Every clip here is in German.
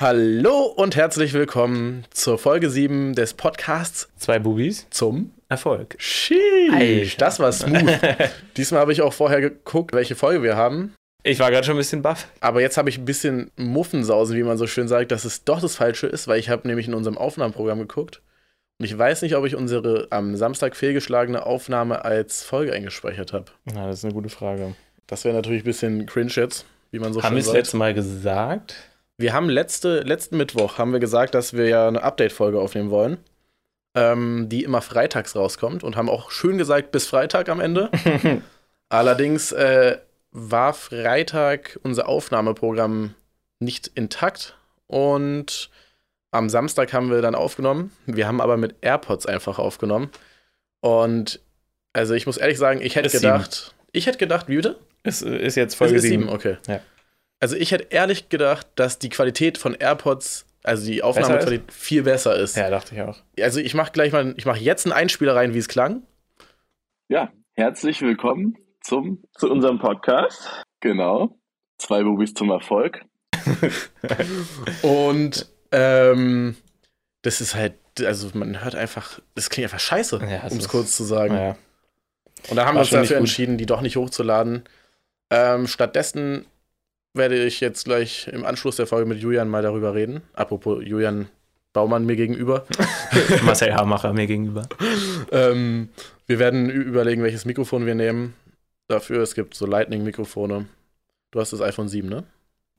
Hallo und herzlich willkommen zur Folge 7 des Podcasts Zwei Bubis zum Erfolg. Sheesh. Das war smooth. Diesmal habe ich auch vorher geguckt, welche Folge wir haben. Ich war gerade schon ein bisschen baff. Aber jetzt habe ich ein bisschen Muffensausen, wie man so schön sagt, dass es doch das Falsche ist, weil ich habe nämlich in unserem Aufnahmeprogramm geguckt. Und ich weiß nicht, ob ich unsere am Samstag fehlgeschlagene Aufnahme als Folge eingespeichert habe. Na, das ist eine gute Frage. Das wäre natürlich ein bisschen cringe jetzt, wie man so Haben schön wir es sagt. letzte Mal gesagt? Wir haben letzte, letzten Mittwoch haben wir gesagt, dass wir ja eine Update-Folge aufnehmen wollen, ähm, die immer freitags rauskommt und haben auch schön gesagt, bis Freitag am Ende. Allerdings äh, war Freitag unser Aufnahmeprogramm nicht intakt und am Samstag haben wir dann aufgenommen. Wir haben aber mit AirPods einfach aufgenommen. Und also ich muss ehrlich sagen, ich hätte Ist gedacht, ich hätte gedacht, wie bitte? Es ist jetzt Folge Es ist 7. okay. Ja. Also ich hätte ehrlich gedacht, dass die Qualität von AirPods, also die Aufnahmequalität, viel besser ist. Ja, dachte ich auch. Also ich mache gleich mal, ich mache jetzt einen Einspieler rein, wie es klang. Ja, herzlich willkommen zum, zu unserem Podcast. Genau. Zwei Bubis zum Erfolg. Und ähm, das ist halt, also man hört einfach, das klingt einfach scheiße, Ja, um es kurz zu sagen. Naja. Und da haben War wir uns dafür entschieden, die doch nicht hochzuladen. Ähm, stattdessen werde ich jetzt gleich im Anschluss der Folge mit Julian mal darüber reden. Apropos Julian Baumann mir gegenüber. Marcel Hamacher mir gegenüber. ähm, wir werden überlegen, welches Mikrofon wir nehmen. Dafür, es gibt so Lightning-Mikrofone. Du hast das iPhone 7, ne?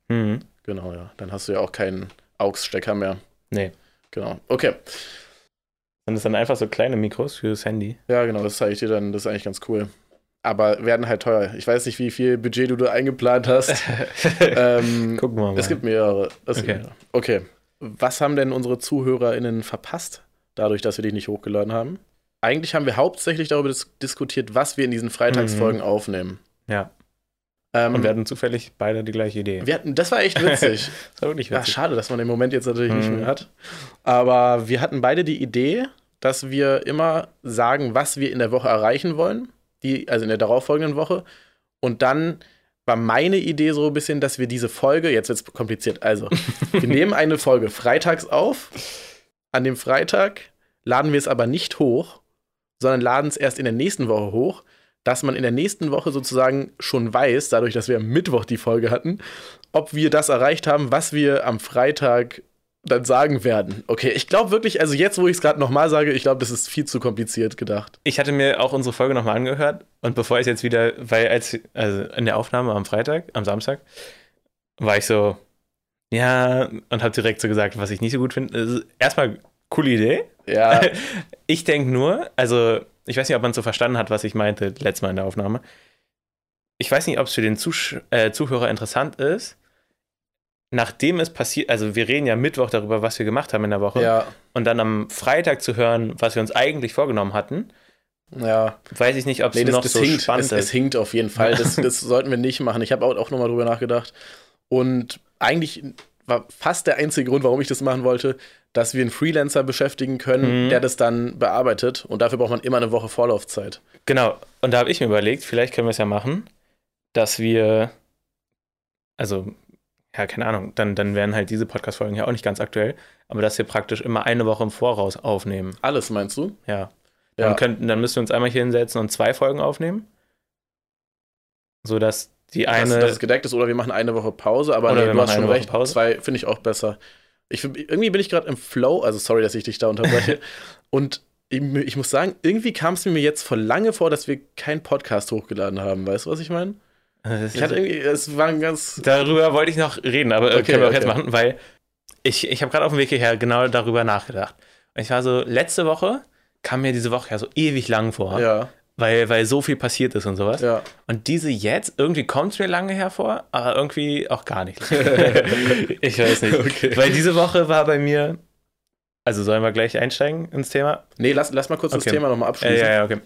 Mhm. Genau, ja. Dann hast du ja auch keinen AUX-Stecker mehr. Nee. Genau. Okay. Sind das dann einfach so kleine Mikros fürs Handy? Ja, genau, das zeige ich dir dann. Das ist eigentlich ganz cool. Aber werden halt teuer. Ich weiß nicht, wie viel Budget du da eingeplant hast. ähm, Gucken wir mal. es gibt mehrere. Es gibt Okay. mehrere. okay. Was haben denn unsere ZuhörerInnen verpasst, dadurch, dass wir die nicht hochgeladen haben? Eigentlich haben wir hauptsächlich darüber dis diskutiert, was wir in diesen Freitagsfolgen aufnehmen. ja. Ähm, Und wir hatten zufällig beide die gleiche Idee. wir hatten, das war echt witzig. Das war wirklich Ach, witzig. schade, dass man den Moment jetzt natürlich nicht Mhm. mehr hat. Aber wir hatten beide die Idee, dass wir immer sagen, was wir in der Woche erreichen wollen, die, also in der darauffolgenden Woche. Und dann war meine Idee so ein bisschen, dass wir diese Folge, jetzt wird es kompliziert, also wir nehmen eine Folge freitags auf. An dem Freitag laden wir es aber nicht hoch, sondern laden es erst in der nächsten Woche hoch, dass man in der nächsten Woche sozusagen schon weiß, dadurch, dass wir am Mittwoch die Folge hatten, ob wir das erreicht haben, was wir am Freitag dann sagen werden. Okay, ich glaube wirklich, also jetzt, wo ich es gerade nochmal sage, ich glaube, das ist viel zu kompliziert gedacht. Ich hatte mir auch unsere Folge nochmal angehört und bevor ich jetzt wieder, weil als, also in der Aufnahme am Freitag, am Samstag, war ich so, ja, und habe direkt so gesagt, was ich nicht so gut finde. Also, Erstmal, coole Idee. Ja, Ich denke nur, also ich weiß nicht, ob man so verstanden hat, was ich meinte letztes Mal in der Aufnahme. Ich weiß nicht, ob es für den Zusch äh, Zuhörer interessant ist, nachdem es passiert, also wir reden ja Mittwoch darüber, was wir gemacht haben in der Woche, ja, und dann am Freitag zu hören, was wir uns eigentlich vorgenommen hatten, ja. weiß ich nicht, ob es Nee, das, noch das so hinkt, spannend es, es ist. hinkt auf jeden Fall. Das, das sollten wir nicht machen. Ich habe auch, auch nochmal drüber nachgedacht. Und eigentlich war fast der einzige Grund, warum ich das machen wollte, dass wir einen Freelancer beschäftigen können, Mhm. der das dann bearbeitet. Und dafür braucht man immer eine Woche Vorlaufzeit. Genau, und da habe ich mir überlegt, vielleicht können wir es ja machen, dass wir, also, ja, keine Ahnung, dann, dann wären halt diese Podcast-Folgen ja auch nicht ganz aktuell, aber dass wir praktisch immer eine Woche im Voraus aufnehmen. Alles, meinst du? Ja. Dann, Ja. könnten, dann müssen wir uns einmal hier hinsetzen und zwei Folgen aufnehmen. So dass die Dass, eine. dass es gedeckt ist oder wir machen eine Woche Pause, aber Oder nee, du hast schon eine Woche recht. Pause. Zwei finde ich auch besser. Ich, irgendwie bin ich gerade im Flow, also sorry, dass ich dich da unterbreche. Und ich, ich muss sagen, irgendwie kam es mir jetzt vor lange vor, dass wir keinen Podcast hochgeladen haben. Weißt du, was ich meine? Ich hatte ist, irgendwie, es war ein ganz. darüber wollte ich noch reden, aber äh, Okay, können wir auch okay. jetzt machen, weil ich, ich habe gerade auf dem Weg hierher genau darüber nachgedacht. Und ich war so, letzte Woche kam mir diese Woche ja so ewig lang vor, Ja, weil, weil so viel passiert ist und sowas. ja. Und diese jetzt, irgendwie kommt es mir lange hervor, aber irgendwie auch gar nicht. ich weiß nicht. Okay. Weil diese Woche war bei mir. Also sollen wir gleich einsteigen ins Thema? Nee, lass, lass mal kurz das. Thema nochmal Äh, abschließen. ja, ja, okay.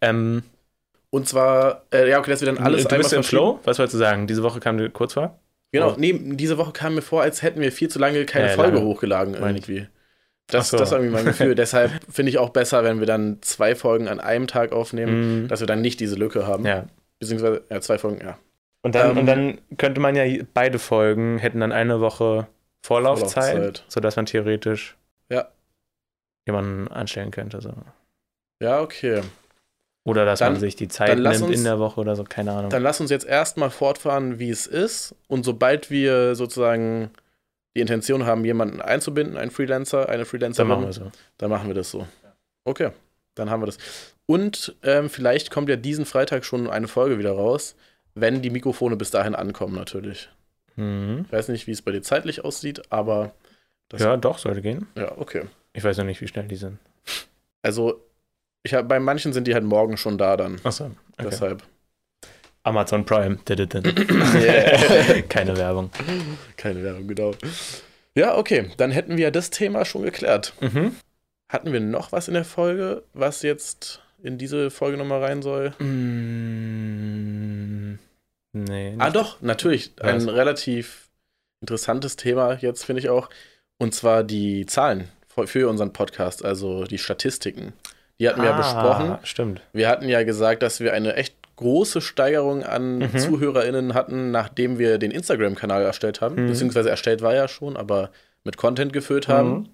Ähm, Und zwar, äh, ja, okay, dass wir dann alles du einmal bist im. Flow? Was wolltest du sagen? Diese Woche kam dir kurz vor? Genau, Oh. nee, diese Woche kam mir vor, als hätten wir viel zu lange keine Ja, Folge lange. hochgeladen irgendwie. Das, so. das war irgendwie mein Gefühl. Deshalb finde ich auch besser, wenn wir dann zwei Folgen an einem Tag aufnehmen, Mhm. dass wir dann nicht diese Lücke haben. Ja. Beziehungsweise, ja, zwei Folgen, ja. Und dann, Ähm, und dann könnte man ja beide Folgen hätten dann eine Woche Vorlaufzeit, Vorlaufzeit. sodass man theoretisch Ja. jemanden anstellen könnte. So. Ja, okay. Oder dass Dann- man sich die Zeit nimmt uns- in der Woche oder so, keine Ahnung. Dann lass uns jetzt erstmal fortfahren, wie es ist. Und sobald wir sozusagen die Intention haben, jemanden einzubinden, einen Freelancer, eine Freelancerin, Dann machen wir so. dann machen wir das so. Okay, dann haben wir das. Und ähm, vielleicht kommt ja diesen Freitag schon eine Folge wieder raus, wenn die Mikrofone bis dahin ankommen, natürlich. Mhm. Ich weiß nicht, wie es bei dir zeitlich aussieht, aber das, Ja, doch, sollte gehen. ja, okay. Ich weiß noch nicht, wie schnell die sind. Also, ich hab, bei manchen sind die halt morgen schon da dann. Achso, okay. Deshalb. Amazon Prime. Dididin. Yeah. Keine Werbung. Keine Werbung, genau. Ja, okay, dann hätten wir ja das Thema schon geklärt. Mhm. Hatten wir noch was in der Folge, was jetzt in diese Folge nochmal rein soll? Mm, nee. Ah, nicht. doch, natürlich. Ein Was? relativ interessantes Thema jetzt, finde ich auch. Und zwar die Zahlen für unseren Podcast, also die Statistiken. Die hatten wir ja Ah, besprochen. Stimmt. Wir hatten ja gesagt, dass wir eine echt große Steigerung an Mhm. ZuhörerInnen hatten, nachdem wir den Instagram-Kanal erstellt haben. Mhm. Beziehungsweise erstellt war ja schon, aber mit Content gefüllt haben. Mhm.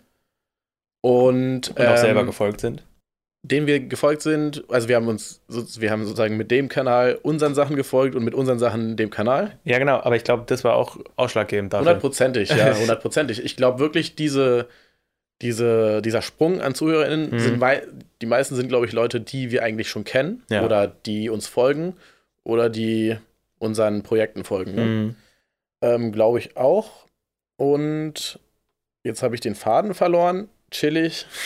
Und, Und auch selber ähm, gefolgt sind. dem wir gefolgt sind, also wir haben uns, wir haben sozusagen mit dem Kanal unseren Sachen gefolgt und mit unseren Sachen dem Kanal. Ja, genau, aber ich glaube, das war auch ausschlaggebend dafür. Hundertprozentig, ja, hundertprozentig. Ich glaube wirklich, diese, diese, dieser Sprung an ZuhörerInnen Mhm. sind, mei die meisten sind, glaube ich, Leute, die wir eigentlich schon kennen Ja. oder die uns folgen oder die unseren Projekten folgen. Ne? Mhm. Ähm, glaube ich auch. Und jetzt habe ich den Faden verloren. Chillig.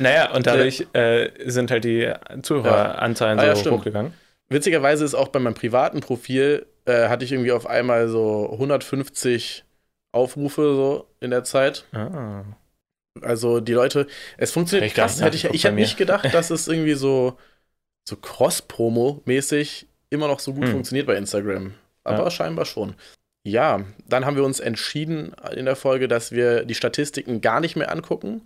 Naja, und dadurch äh, sind halt die Zuhöreranzahlen Ah, ja, so stimmt. hochgegangen. Witzigerweise ist auch bei meinem privaten Profil, äh, hatte ich irgendwie auf einmal so 150 Aufrufe so in der Zeit. Ah. Also die Leute, es funktioniert ich krass. nicht Hätte ich ich hätte nicht gedacht, dass es irgendwie so, so Cross-Promo-mäßig immer noch so gut Hm. funktioniert bei Instagram. Aber Ja. scheinbar schon. Ja, dann haben wir uns entschieden in der Folge, dass wir die Statistiken gar nicht mehr angucken,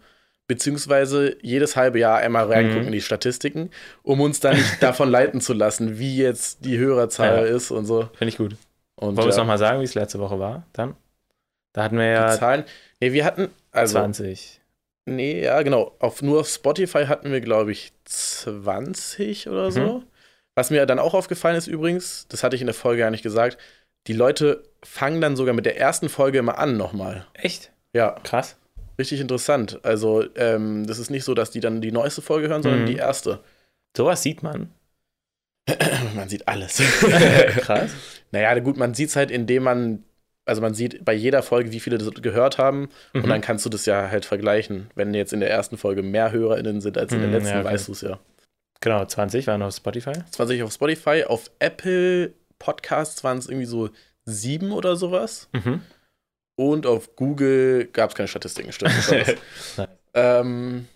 beziehungsweise jedes halbe Jahr einmal reingucken Mhm. in die Statistiken, um uns dann nicht davon leiten zu lassen, wie jetzt die Hörerzahl Ja. ist und so. Finde ich gut. Und Wollen wir es nochmal sagen, wie es letzte Woche war? Dann? Da hatten wir die ja Zahlen. Nee, wir hatten, also 20. Nee, ja, genau. Auf, nur auf Spotify hatten wir, glaube ich, 20 oder so. Mhm. Was mir dann auch aufgefallen ist übrigens, das hatte ich in der Folge gar nicht gesagt, die Leute fangen dann sogar mit der ersten Folge immer an nochmal. Echt? Ja, Krass. richtig interessant. Also, ähm, das ist nicht so, dass die dann die neueste Folge hören, sondern Mhm. die erste. Sowas sieht man. man sieht alles. Krass. naja, gut, man sieht es halt, indem man, also man sieht bei jeder Folge, wie viele das gehört haben. Und Mhm. dann kannst du das ja halt vergleichen. Wenn jetzt in der ersten Folge mehr HörerInnen sind als in der Mhm, letzten, ja, okay. weißt du es ja. Genau, 20 waren auf Spotify. 20 auf Spotify, auf Apple Podcasts waren es irgendwie so sieben oder sowas. Mhm. Und auf Google gab es keine Statistiken, stimmt. ähm,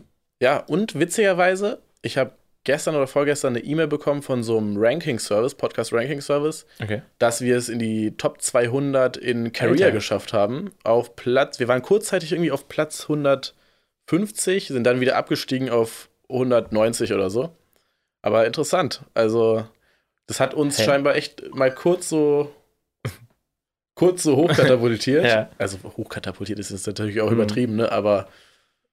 ja, und witzigerweise, ich habe gestern oder vorgestern eine E-Mail bekommen von so einem Ranking-Service, Podcast-Ranking-Service, Okay. dass wir es in die Top 200 in Career geschafft haben. Auf Platz, wir waren kurzzeitig irgendwie auf Platz 150, sind dann wieder abgestiegen auf 190 oder so. Aber interessant. Also, das hat uns Hä? scheinbar echt mal kurz so kurz so hochkatapultiert. Ja. Also hochkatapultiert ist jetzt natürlich auch Mhm. übertrieben, ne? Aber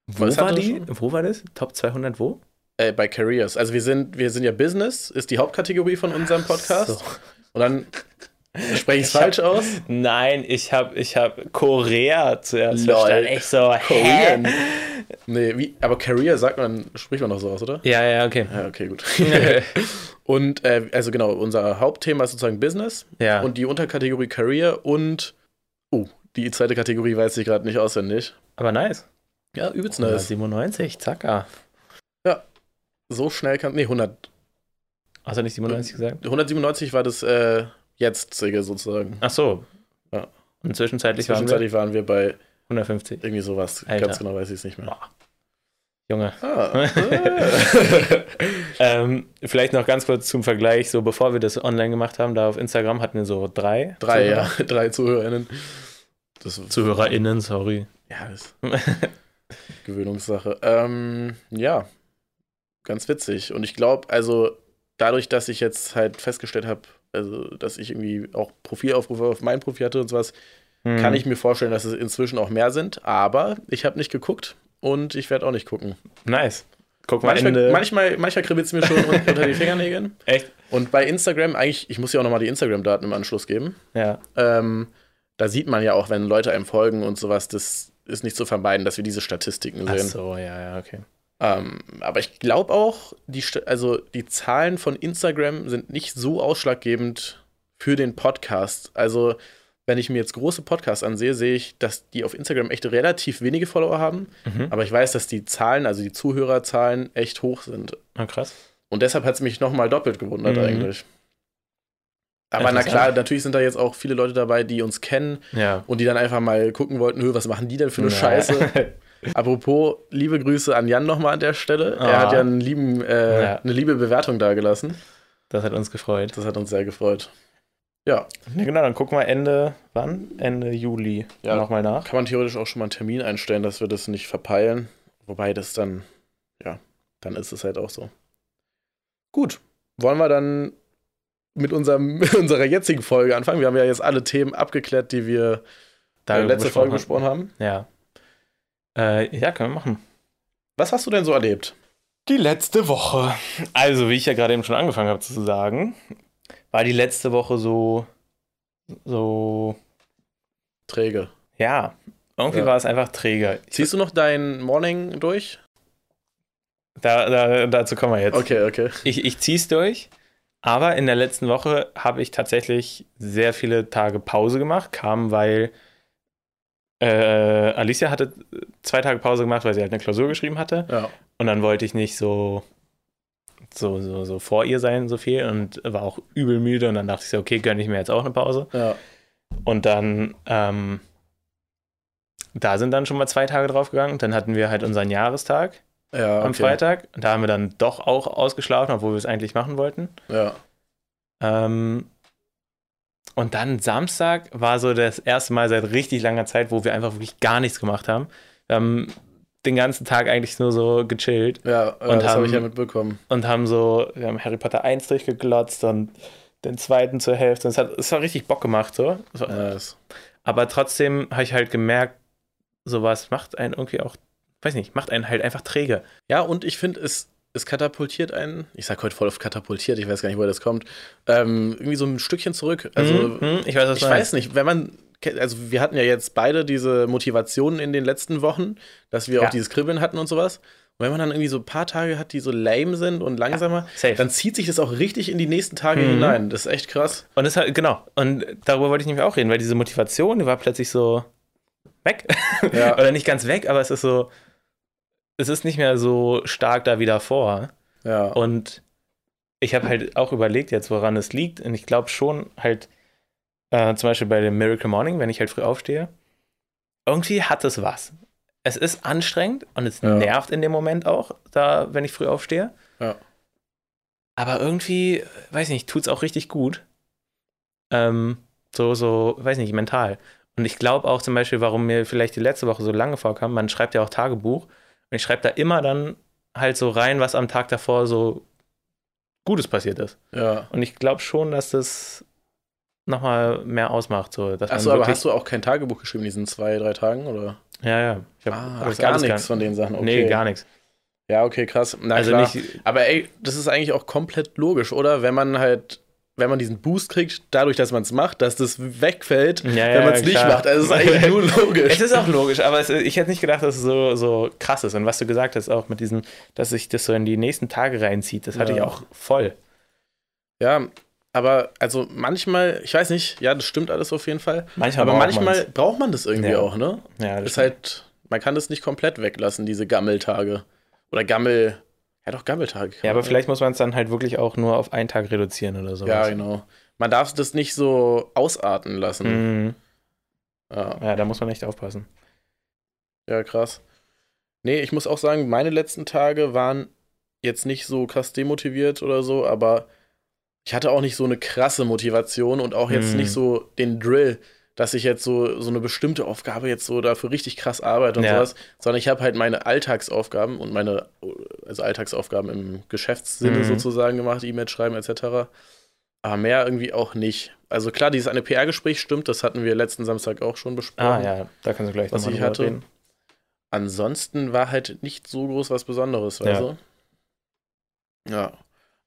Wo war die? schon? Wo war das? Top 200 wo? Äh, bei Careers. Also wir sind, wir sind ja Business, ist die Hauptkategorie von unserem Podcast. So. Und dann spreche ich es hab- falsch aus. Nein, ich habe ich hab Korea zuerst Lol. verstanden. Ich so, Korean. hä? Nee, wie, aber Career sagt man, spricht man doch so aus, oder? Ja, ja, okay. Ja, okay, gut. und äh, also genau, unser Hauptthema ist sozusagen Business ja. und die Unterkategorie Career und oh, die zweite Kategorie weiß ich gerade nicht auswendig. Aber nice. Ja, übelst nice. 97, zacka. So schnell kann. Nee, 100, Hast du nicht 97 gesagt? 197 war das äh, jetzige sozusagen. Ach so. Ja. Und zwischenzeitlich waren wir Zwischenzeitlich waren wir bei 150. irgendwie sowas. Alter. Ganz genau weiß ich es nicht mehr. Boah. Junge. Ah. Ähm, vielleicht noch ganz kurz zum Vergleich, so bevor wir das online gemacht haben, da auf Instagram hatten wir so drei. Drei, Zuhörer. ja. Drei ZuhörerInnen. Das ZuhörerInnen, sorry. Ja, das Gewöhnungssache. Ähm, ja, ganz witzig. Und ich glaube, also dadurch, dass ich jetzt halt festgestellt habe, also dass ich irgendwie auch Profilaufrufe auf mein Profil hatte und sowas, Hm. kann ich mir vorstellen, dass es inzwischen auch mehr sind. Aber ich habe nicht geguckt und ich werde auch nicht gucken. Nice. Guck mal, Manchmal, Ende. manchmal, manchmal kribbelt es mir schon un- unter die Fingernägeln. Echt? Und bei Instagram, eigentlich, ich muss ja auch nochmal die Instagram-Daten im Anschluss geben. Ja. Ähm, da sieht man ja auch, wenn Leute einem folgen und sowas, das ist nicht zu vermeiden, dass wir diese Statistiken Ach sehen. so, ja, ja, okay. Ähm, aber ich glaube auch, die, also die Zahlen von Instagram sind nicht so ausschlaggebend für den Podcast. Also, wenn ich mir jetzt große Podcasts ansehe, sehe ich, dass die auf Instagram echt relativ wenige Follower haben. Mhm. Aber ich weiß, dass die Zahlen, also die Zuhörerzahlen, echt hoch sind. Ah, krass. Und deshalb hat es mich nochmal doppelt gewundert Mhm. eigentlich. Aber na klar, natürlich sind da jetzt auch viele Leute dabei, die uns kennen Ja. und die dann einfach mal gucken wollten, "Hö, was machen die denn für eine Ja. Scheiße? Apropos, liebe Grüße an Jan nochmal an der Stelle. Ah. Er hat ja einen lieben, äh, Ja. eine liebe Bewertung dagelassen. Das hat uns gefreut. Das hat uns sehr gefreut. Ja, Ja, genau, dann gucken wir Ende, wann? Ende Juli Ja. nochmal nach. kann man theoretisch auch schon mal einen Termin einstellen, dass wir das nicht verpeilen. Wobei das dann, ja, dann ist es halt auch so. Gut, wollen wir dann mit unserem, mit unserer jetzigen Folge anfangen? Wir haben ja jetzt alle Themen abgeklärt, die wir Da äh, letzte Folge besprochen haben. Ja. Äh, ja, können wir machen. Was hast du denn so erlebt? Die letzte Woche. Also, wie ich ja gerade eben schon angefangen habe zu sagen, war die letzte Woche so, so, Träge. ja, irgendwie Ja. war es einfach träger. Ziehst du noch dein Morning durch? Da, da, dazu kommen wir jetzt. Okay, okay. Ich, ich ziehe es durch, aber in der letzten Woche habe ich tatsächlich sehr viele Tage Pause gemacht, kam, weil äh, Alicia hatte zwei Tage Pause gemacht, weil sie halt eine Klausur geschrieben hatte. Ja. Und dann wollte ich nicht so, so, so, so vor ihr sein, so viel. Und war auch übel müde. Und dann dachte ich so, okay, gönne ich mir jetzt auch eine Pause. Ja. Und dann, ähm, da sind dann schon mal zwei Tage draufgegangen. Dann hatten wir halt unseren Jahrestag Ja, okay. am Freitag. Und da haben wir dann doch auch ausgeschlafen, obwohl wir es eigentlich machen wollten. Ja. Ähm, und dann Samstag war so das erste Mal seit richtig langer Zeit, wo wir einfach wirklich gar nichts gemacht haben. Wir haben den ganzen Tag eigentlich nur so gechillt Ja, äh, Und das habe ich haben- ja mitbekommen. und haben so, wir haben Harry Potter 1 durchgeglotzt und den zweiten zur Hälfte. Es hat, es hat richtig Bock gemacht, so. Ja, das- Aber trotzdem habe ich halt gemerkt, sowas macht einen irgendwie auch, weiß nicht, macht einen halt einfach träge. ja, und ich finde, es, es katapultiert einen, ich sag heute voll auf katapultiert, ich weiß gar nicht, woher das kommt, ähm, irgendwie so ein Stückchen zurück. Also, Mhm, mhm, ich weiß, ich weiß nicht, wenn man, also wir hatten ja jetzt beide diese Motivationen in den letzten Wochen, dass wir Ja. auch dieses Kribbeln hatten und sowas. Und wenn man dann irgendwie so ein paar Tage hat, die so lame sind und langsamer, Safe. dann zieht sich das auch richtig in die nächsten Tage Mhm. hinein. Das ist echt krass. Und das halt, genau. Und darüber wollte ich nämlich auch reden, weil diese Motivation, die war plötzlich so weg. Ja. Oder nicht ganz weg, aber es ist so, es ist nicht mehr so stark da wie davor. Ja. Und ich habe halt auch überlegt jetzt, woran es liegt. Und ich glaube schon halt, äh, zum Beispiel bei dem Miracle Morning, wenn ich halt früh aufstehe, irgendwie hat es was. Es ist anstrengend und es Ja. nervt in dem Moment auch, da, wenn ich früh aufstehe. Ja. Aber irgendwie, weiß nicht, tut es auch richtig gut. Ähm, so, so, weiß nicht, mental. Und ich glaube auch zum Beispiel, warum mir vielleicht die letzte Woche so lange vorkam, man schreibt ja auch Tagebuch und ich schreibe da immer dann halt so rein, was am Tag davor so Gutes passiert ist. ja. Und ich glaube schon, dass das nochmal mehr ausmacht. So, dass man Achso, aber hast du auch kein Tagebuch geschrieben in diesen zwei, drei Tagen? Oder? Ja, ja. Ich hab Ah, ach, gar alles nichts von den Sachen. Okay. Nee, gar nichts. Ja, okay, krass. Na also klar. nicht. Aber ey, das ist eigentlich auch komplett logisch, oder? Wenn man halt, wenn man diesen Boost kriegt, dadurch, dass man es macht, dass das wegfällt, Ja, ja, wenn man es nicht klar. macht. Also es ist eigentlich nur logisch. Es ist auch logisch, aber es, ich hätte nicht gedacht, dass es so, so krass ist. Und was du gesagt hast, auch mit diesem, dass sich das so in die nächsten Tage reinzieht, das hatte Ja. ich auch voll. Ja, aber also manchmal, ich weiß nicht, ja, das stimmt alles auf jeden Fall. Manchmal Aber braucht manchmal man's. braucht man das irgendwie Ja. auch, ne? Ja, das ist halt, man kann das nicht komplett weglassen, diese Gammeltage. Oder Gammel, ja doch, Gammeltag. ja, aber vielleicht muss man es dann halt wirklich auch nur auf einen Tag reduzieren oder so. Ja, genau. Man darf das nicht so ausarten lassen. Mhm. Ja. Ja, da muss man echt aufpassen. Ja, krass. Nee, ich muss auch sagen, meine letzten Tage waren jetzt nicht so krass demotiviert oder so, aber ich hatte auch nicht so eine krasse Motivation und auch jetzt Hm. nicht so den Drill, dass ich jetzt so, so eine bestimmte Aufgabe jetzt so dafür richtig krass arbeite und Ja. sowas, sondern ich habe halt meine Alltagsaufgaben und meine, also Alltagsaufgaben im Geschäftssinne Mhm. sozusagen gemacht, E-Mails schreiben etc. Aber mehr irgendwie auch nicht. Also klar, dieses eine PR-Gespräch stimmt, das hatten wir letzten Samstag auch schon besprochen. Ah ja, da kannst du gleich Was nochmal ich hatte. reden. Ansonsten war halt nicht so groß was Besonderes, weißt Ja. du? Ja.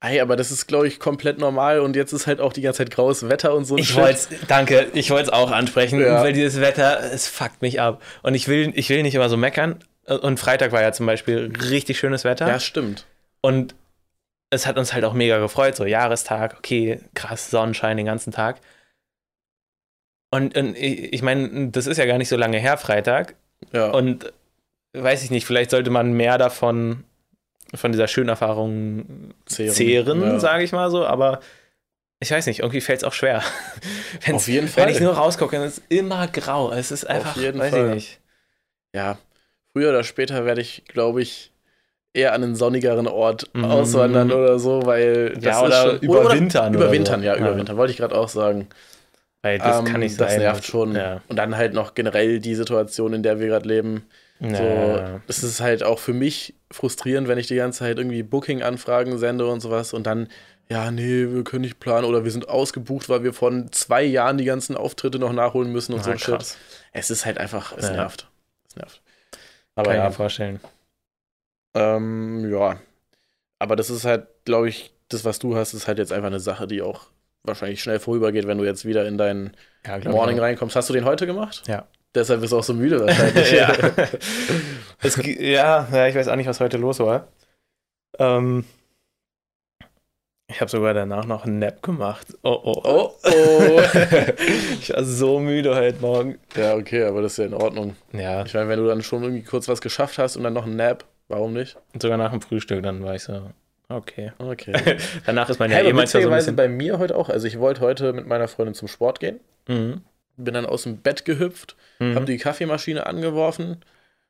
Ey, aber das ist, glaube ich, komplett normal und jetzt ist halt auch die ganze Zeit graues Wetter und so Ich wollte danke, ich wollte es auch ansprechen, Ja. weil dieses Wetter, es fuckt mich ab. Und ich will, ich will nicht immer so meckern. Und Freitag war ja zum Beispiel richtig schönes Wetter. Ja, stimmt. Und es hat uns halt auch mega gefreut, so Jahrestag, okay, krass, Sonnenschein den ganzen Tag. Und, und ich, ich meine, das ist ja gar nicht so lange her, Freitag. Ja. Und weiß ich nicht, vielleicht sollte man mehr davon, von dieser schönen Erfahrung zehren, Ja. sage ich mal so, aber ich weiß nicht, irgendwie fällt es auch schwer. Auf jeden Wenn Fall. ich nur rausgucke, dann ist es immer grau. Es ist einfach, jeden weiß Fall. ich nicht. ja, früher oder später werde ich, glaube ich, eher an einen sonnigeren Ort Mhm. auswandern oder so, weil das Ja, oder überwintern oder Überwintern, so. ja, Ja. überwintern, wollte ich gerade auch sagen. Weil das Ähm, kann nicht Das sein. nervt schon. Ja. Und dann halt noch generell die Situation, in der wir gerade leben. Ja. So, das ist halt auch für mich frustrierend, wenn ich die ganze Zeit irgendwie Booking-Anfragen sende und sowas und dann, ja, nee, wir können nicht planen oder wir sind ausgebucht, weil wir von zwei Jahren die ganzen Auftritte noch nachholen müssen und Ah, so ein Shit. Es ist halt einfach, es Ja. nervt. Es nervt. Aber kann ich ja, mir vorstellen. ähm, ja. Aber das ist halt, glaube ich, das, was du hast, ist halt jetzt einfach eine Sache, die auch wahrscheinlich schnell vorübergeht, wenn du jetzt wieder in deinen Ja, Morning ich reinkommst. Hast du den heute gemacht? Ja. Deshalb bist du auch so müde wahrscheinlich. ja. es, ja, ja, ich weiß auch nicht, was heute los war. Ähm, ich habe sogar danach noch einen Nap gemacht. Oh, oh, Oh, oh. ich war so müde heute Morgen. ja, okay, aber das ist ja in Ordnung. Ja, Ich meine, wenn du dann schon irgendwie kurz was geschafft hast und dann noch einen Nap, warum nicht? und sogar nach dem Frühstück, dann war ich so, okay. Okay. Danach ist man Ja, hey, eh manchmal so ein bisschen... bei mir heute auch. Also ich wollte heute mit meiner Freundin zum Sport gehen, Mhm. Bin dann aus dem Bett gehüpft, Mhm. habe die Kaffeemaschine angeworfen und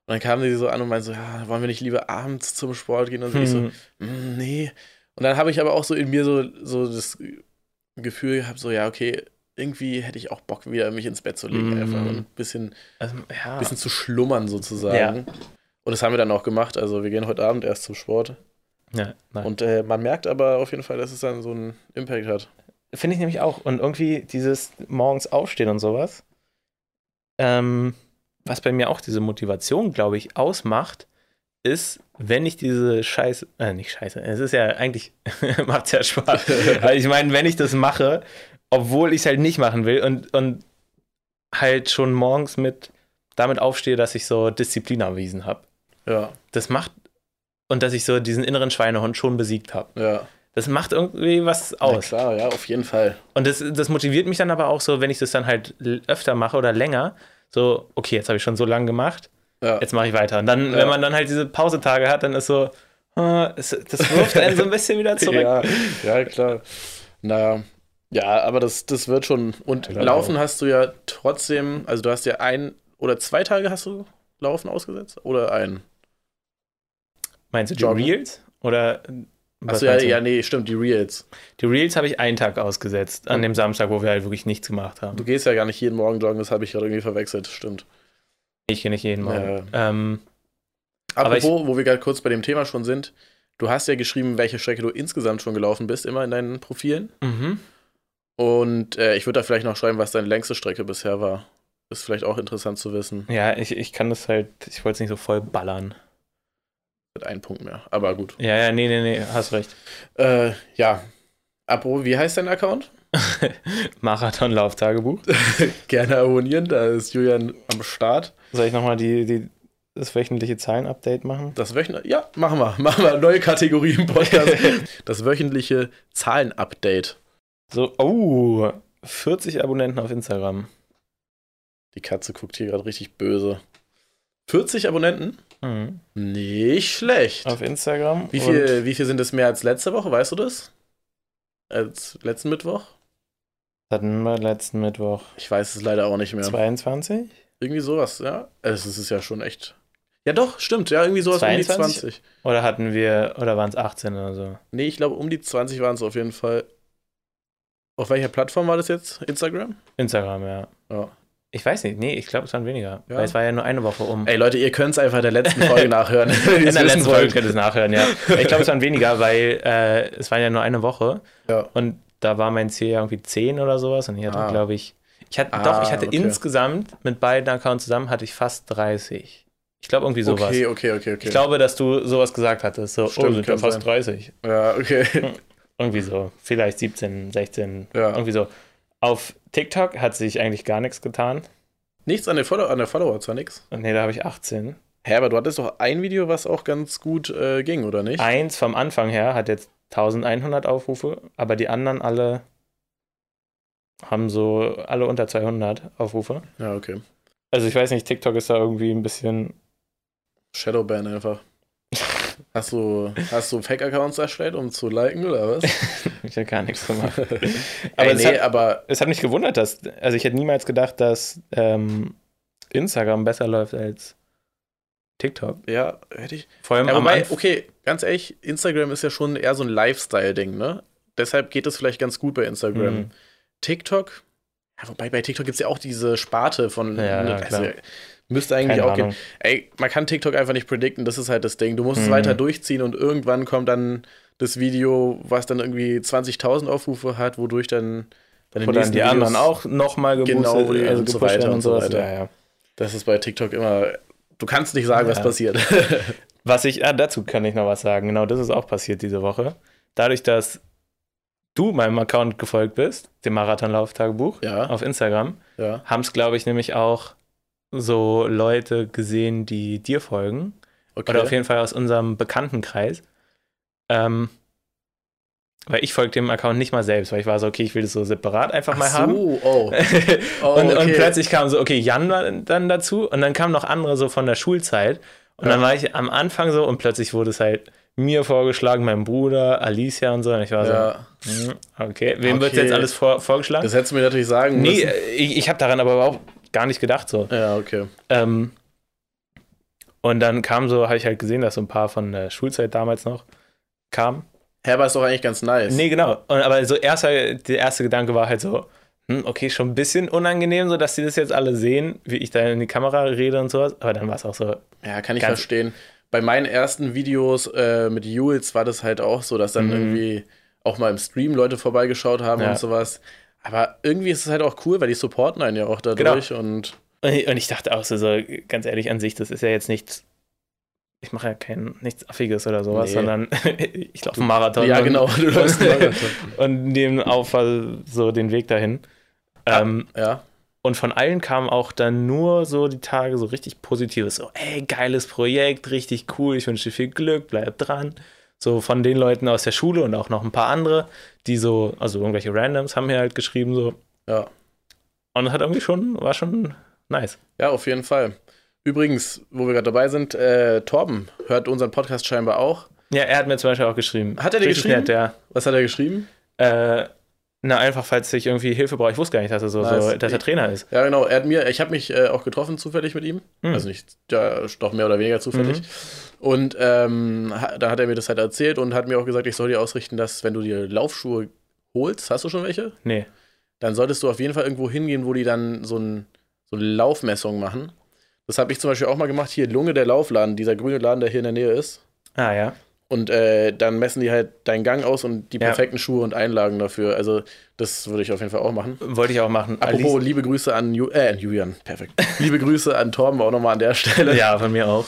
dann kam sie so an und meinte so, ja, wollen wir nicht lieber abends zum Sport gehen? Und so, ich so, Mhm. "Mm, nee. Und dann habe ich aber auch so in mir so, so das Gefühl gehabt, so, ja, okay, irgendwie hätte ich auch Bock, wieder mich ins Bett zu legen, Mhm. einfach ein bisschen, Also, ja. bisschen zu schlummern sozusagen. Ja. Und das haben wir dann auch gemacht. Also wir gehen heute Abend erst zum Sport. ja. Und äh, man merkt aber auf jeden Fall, dass es dann so einen Impact hat. Finde ich nämlich auch. Und irgendwie dieses morgens aufstehen und sowas, ähm, was bei mir auch diese Motivation, glaube ich, ausmacht, ist, wenn ich diese Scheiße, äh, nicht Scheiße, es ist ja eigentlich, macht ja Spaß. Aber ich meine, wenn ich das mache, obwohl ich es halt nicht machen will und, und halt schon morgens mit damit aufstehe, dass ich so Disziplin erwiesen habe. Ja, Das macht, und dass ich so diesen inneren Schweinehund schon besiegt habe. ja. Das macht irgendwie was Na aus. klar, ja, auf jeden Fall. Und das, das motiviert mich dann aber auch so, wenn ich das dann halt öfter mache oder länger, so, okay, jetzt habe ich schon so lange gemacht, Ja. jetzt mache ich weiter. Und dann, Ja. wenn man dann halt diese Pausetage hat, dann ist so, es, das wirft einen so ein bisschen wieder zurück. Ja, ja, klar. Na, ja, aber das, das wird schon. Und Ja, Laufen hast du ja trotzdem, also du hast ja ein oder zwei Tage hast du Laufen ausgesetzt? Oder ein? Meinst du die Joggen? Reels? Oder Achso, ja, ja, nee, stimmt, die Reels. Die Reels habe ich einen Tag ausgesetzt, an Und- dem Samstag, wo wir halt wirklich nichts gemacht haben. Du gehst ja gar nicht jeden Morgen joggen, das habe ich gerade irgendwie verwechselt, stimmt. Ich gehe nicht jeden Morgen. Ähm, Aber Apropos, wo wir gerade kurz bei dem Thema schon sind, du hast ja geschrieben, welche Strecke du insgesamt schon gelaufen bist, immer in deinen Profilen. mhm. Und äh, ich würde da vielleicht noch schreiben, was deine längste Strecke bisher war. Ist vielleicht auch interessant zu wissen. Ja, ich, ich kann das halt, ich wollte es nicht so voll ballern. Mit einem Punkt mehr. Aber gut. Ja, ja, nee, nee, nee, hast recht. Äh, ja. Apropos, wie heißt dein Account? Marathonlauftagebuch. Gerne abonnieren, da ist Julian am Start. Soll ich nochmal die, die, das wöchentliche Zahlen-Update machen? Das wöchentliche, ja, machen wir. Machen wir. Neue Kategorie im Podcast. das wöchentliche Zahlen-Update. So, oh, 40 Abonnenten auf Instagram. Die Katze guckt hier gerade richtig böse. 40 Abonnenten? Mhm. Nicht schlecht. Auf Instagram. Wie viel, wie viel sind es mehr als letzte Woche? Weißt du das? Als letzten Mittwoch? Und hatten wir letzten Mittwoch Ich weiß es leider auch nicht mehr. 22? Irgendwie sowas, ja. Also Es ist ja schon echt. Ja, doch, stimmt. Ja, irgendwie sowas um die 22? 20. Oder hatten wir, oder waren es 18 oder so? Nee, ich glaube, um die 20 waren es auf jeden Fall. Auf welcher Plattform war das jetzt? Instagram? Instagram, ja. Ja. Ich weiß nicht, nee, ich glaube, es waren weniger. Ja. Weil es war ja nur eine Woche um. Ey, Leute, ihr könnt es einfach in der letzten Folge nachhören. In der letzten Folge könnt ihr es nachhören, ja. Ich glaube, es waren weniger, weil äh, es war ja nur eine Woche. Ja. Und da war mein Ziel ja irgendwie 10 oder sowas und ich hatte, Ah. glaube ich, ich hatte, Ah, doch, ich hatte okay. insgesamt mit beiden Accounts zusammen hatte ich fast 30. Ich glaube irgendwie sowas. Okay, okay, okay, okay. Ich glaube, dass du sowas gesagt hattest. So, Stimmt, oh, sind ja fast sein. 30. Ja, okay. Irgendwie so. Vielleicht 17, 16. Ja. Irgendwie so. Auf TikTok hat sich eigentlich gar nichts getan. Nichts an der, Follow an der Follower, zwar nix. Und nee, da habe ich 18. Hä, aber du hattest doch ein Video, was auch ganz gut äh, ging, oder nicht? Eins vom Anfang her hat jetzt 1100 Aufrufe, aber die anderen alle haben so alle unter 200 Aufrufe. Ja, okay. Also ich weiß nicht, TikTok ist da irgendwie ein bisschen. Shadowban einfach. Hast du, hast du Fake-Accounts erstellt, um zu liken, oder was? Ich habe gar nichts gemacht. aber Aber nee, es hat- aber Es hat mich gewundert, dass. Also ich hätte niemals gedacht, dass ähm, Instagram besser läuft als TikTok. ja, hätte ich. Vor allem Ja, am wobei, Anf- okay, ganz ehrlich, Instagram ist ja schon eher so ein Lifestyle-Ding, ne? Deshalb geht es vielleicht ganz gut bei Instagram. Mhm. TikTok, ja, wobei bei TikTok gibt es ja auch diese Sparte von. Ja, ne, ja, klar. Müsste eigentlich Keine auch gehen. Ahnung. Ey, man kann TikTok einfach nicht predikten, das ist halt das Ding. Du musst es Mhm. weiter durchziehen und irgendwann kommt dann das Video, was dann irgendwie 20.000 Aufrufe hat, wodurch dann, dann dann die Videos- anderen auch nochmal Genau, wo die- also und so weiter und so weiter. Ja, ja. Das ist bei TikTok immer. Du kannst nicht sagen, was Ja. passiert. Was ich, ah, dazu kann ich noch was sagen. Genau, das ist auch passiert diese Woche. Dadurch, dass du meinem Account gefolgt bist, dem Marathonlauftagebuch ja, auf Instagram, ja. haben es, glaube ich, nämlich auch so Leute gesehen, die dir folgen. Okay. Oder auf jeden Fall aus unserem Bekanntenkreis. Ähm, weil ich folge dem Account nicht mal selbst, weil ich war so, okay, ich will das so separat einfach mal Ach haben. so, oh. Oh, und, und okay. plötzlich kam so, okay, Jan war dann dazu und dann kamen noch andere so von der Schulzeit. Und dann Ja. war ich am Anfang so und plötzlich wurde es halt mir vorgeschlagen, meinem Bruder, Alicia und so. Und ich war Ja, so, hm, okay, wem wird Okay. jetzt alles vor, vorgeschlagen? das hättest du mir natürlich sagen nee, müssen. äh, ich, ich habe daran aber überhaupt gar nicht gedacht so. Ja, okay. Ähm, und dann kam so, habe ich halt gesehen, dass so ein paar von der Schulzeit damals noch kamen. Hä, aber ist doch eigentlich ganz nice. Nee, genau. Und, aber so erster, der erste Gedanke war halt so, hm, okay, schon ein bisschen unangenehm, so dass die das jetzt alle sehen, wie ich da in die Kamera rede und sowas. Aber dann war es auch so, Ja, kann ich verstehen. Bei meinen ersten Videos äh, mit Jules war das halt auch so, dass dann Mhm. irgendwie auch mal im Stream Leute vorbeigeschaut haben Ja. und sowas. Aber irgendwie ist es halt auch cool, weil die supporten einen ja auch dadurch und Und ich, und ich dachte auch so, so, ganz ehrlich an sich, das ist ja jetzt nichts, ich mache ja kein, nichts Affiges oder sowas, Nee. sondern ich laufe einen Marathon. ja genau, du läufst einen Marathon. Und nehmen auf so den Weg dahin. Ähm, Ja, und von allen kam auch dann nur so die Tage so richtig Positives. So, ey, geiles Projekt, richtig cool, ich wünsche dir viel Glück, bleib dran. So von den Leuten aus der Schule und auch noch ein paar andere, die so, also irgendwelche Randoms haben mir halt geschrieben so. ja. Und hat irgendwie schon, war schon nice. Ja, auf jeden Fall. Übrigens, wo wir gerade dabei sind, äh, Torben hört unseren Podcast scheinbar auch. Ja, er hat mir zum Beispiel auch geschrieben. Hat er dir Richtig geschrieben? Nett, ja. Was hat er geschrieben? Äh, na, einfach, falls ich irgendwie Hilfe brauche. Ich wusste gar nicht, dass er so, Nice. so dass er Trainer ist. Ja, genau. Er hat mir, ich habe mich äh, auch getroffen zufällig mit ihm. Hm. Also nicht, ja, doch mehr oder weniger zufällig. Mhm. Und ähm, da hat er mir das halt erzählt und hat mir auch gesagt, ich soll dir ausrichten, dass wenn du dir Laufschuhe holst, hast du schon welche? Nee. Dann solltest du auf jeden Fall irgendwo hingehen, wo die dann so, ein, so eine Laufmessung machen. Das habe ich zum Beispiel auch mal gemacht. Hier, Lunge der Laufladen, dieser grüne Laden, der hier in der Nähe ist. Ah, ja. Und äh, dann messen die halt deinen Gang aus und die Ja. perfekten Schuhe und Einlagen dafür. Also, das würde ich auf jeden Fall auch machen. Wollte ich auch machen. Apropos, liebe Grüße an, Ju äh, an Julian, perfekt. liebe Grüße an Torben auch nochmal an der Stelle. Alice- Ja, von mir auch.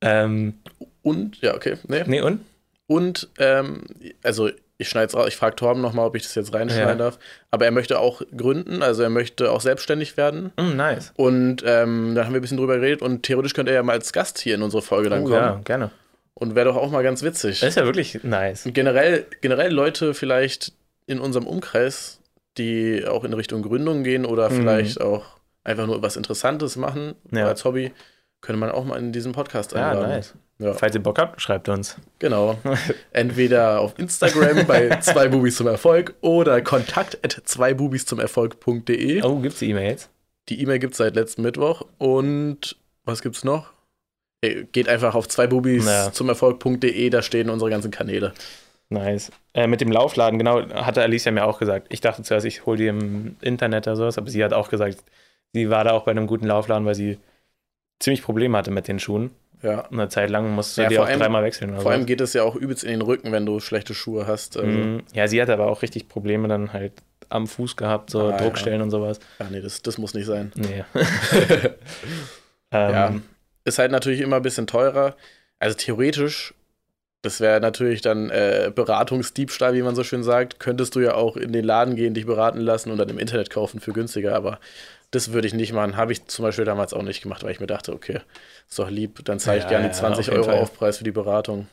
Ähm, Und, ja, okay. Nee. nee, und? Und, ähm, also, ich schneide es raus. Ich frage Torben nochmal, ob ich das jetzt reinschneiden Ja. darf. Aber er möchte auch gründen, also er möchte auch selbstständig werden. Mm, nice. Und ähm, da haben wir ein bisschen drüber geredet. Und theoretisch könnte er ja mal als Gast hier in unsere Folge dann Oh, kommen. ja, gerne. Und wäre doch auch mal ganz witzig. Das ist ja wirklich nice. Und generell, generell Leute vielleicht in unserem Umkreis, die auch in Richtung Gründung gehen oder Mhm. vielleicht auch einfach nur was Interessantes machen Ja. als Hobby, könnte man auch mal in diesen Podcast Ja, einladen. nice. Ja, Falls ihr Bock habt, schreibt uns. genau. Entweder auf Instagram bei zwei Bubis zum Erfolg oder kontakt at zweibubis zum Erfolg.de. Oh, gibt's die E-Mails? Die E-Mail gibt es seit letztem Mittwoch. Und was gibt's noch? Geht einfach auf zweibubis Ja. zum Erfolg.de, da stehen unsere ganzen Kanäle. Nice. Äh, mit dem Laufladen, genau, hatte Alicia mir auch gesagt. Ich dachte zuerst, ich hole die im Internet oder sowas, aber sie hat auch gesagt, sie war da auch bei einem guten Laufladen, weil sie ziemlich Probleme hatte mit den Schuhen. Ja. Eine Zeit lang musst du Ja, die auch allem- dreimal wechseln. Oder Vor allem so. geht es ja auch übelst in den Rücken, wenn du schlechte Schuhe hast. Also, Mhm. Ja, sie hat aber auch richtig Probleme dann halt am Fuß gehabt, so Ah, Druckstellen und sowas. Ja, nee, das, das muss nicht sein. Nee. Ja. Ist halt natürlich immer ein bisschen teurer. Also theoretisch, das wäre natürlich dann äh, Beratungsdiebstahl, wie man so schön sagt. Könntest du ja auch in den Laden gehen, dich beraten lassen und dann im Internet kaufen für günstiger. Aber das würde ich nicht machen. Habe ich zum Beispiel damals auch nicht gemacht, weil ich mir dachte, okay, ist doch lieb, dann zahle ich Ja, gerne ja, die 20 auf Euro Fall. Aufpreis für die Beratung.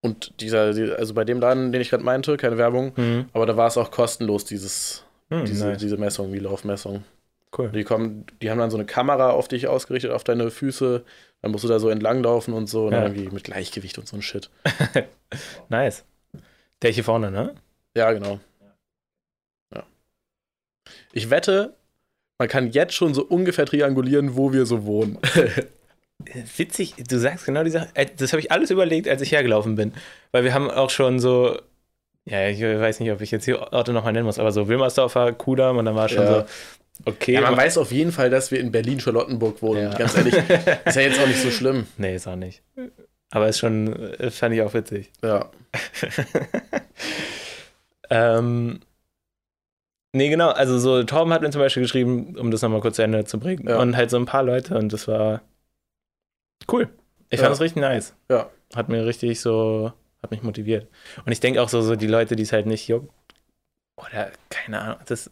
Und dieser, die- also bei dem Laden, den ich gerade meinte, keine Werbung, hm, aber da war es auch kostenlos, dieses, hm, diese, nice. diese Messung, die Laufmessung. Cool. Die kommen, die haben dann so eine Kamera auf dich ausgerichtet, auf deine Füße. Dann musst du da so entlanglaufen und so. Und Ja. dann irgendwie mit Gleichgewicht und so ein Shit. Nice. Der hier vorne, ne? Ja, genau. Ja. Ich wette, man kann jetzt schon so ungefähr triangulieren, wo wir so wohnen. Witzig, du sagst genau die Sache. äh, Das habe ich alles überlegt, als ich hergelaufen bin. Weil wir haben auch schon so, ja, ich weiß nicht, ob ich jetzt die Orte nochmal nennen muss, aber so Wilmersdorfer, Kudam und dann war schon Ja. so, okay. Ja, man weiß auf jeden Fall, dass wir in Berlin-Charlottenburg wohnen. Ja. Ganz ehrlich, ist ja jetzt auch nicht so schlimm. nee, ist auch nicht. Aber ist schon, äh, fand ich auch witzig. Ja. ähm, nee, genau, also so Torben hat mir zum Beispiel geschrieben, um das nochmal kurz zu Ende zu bringen. Ja. Und halt so ein paar Leute und das war cool. Ich Ja. fand es richtig nice. Ja. Hat mir richtig so, hat mich motiviert. Und ich denke auch so, so die Leute, die es halt nicht juckt, oder keine Ahnung, das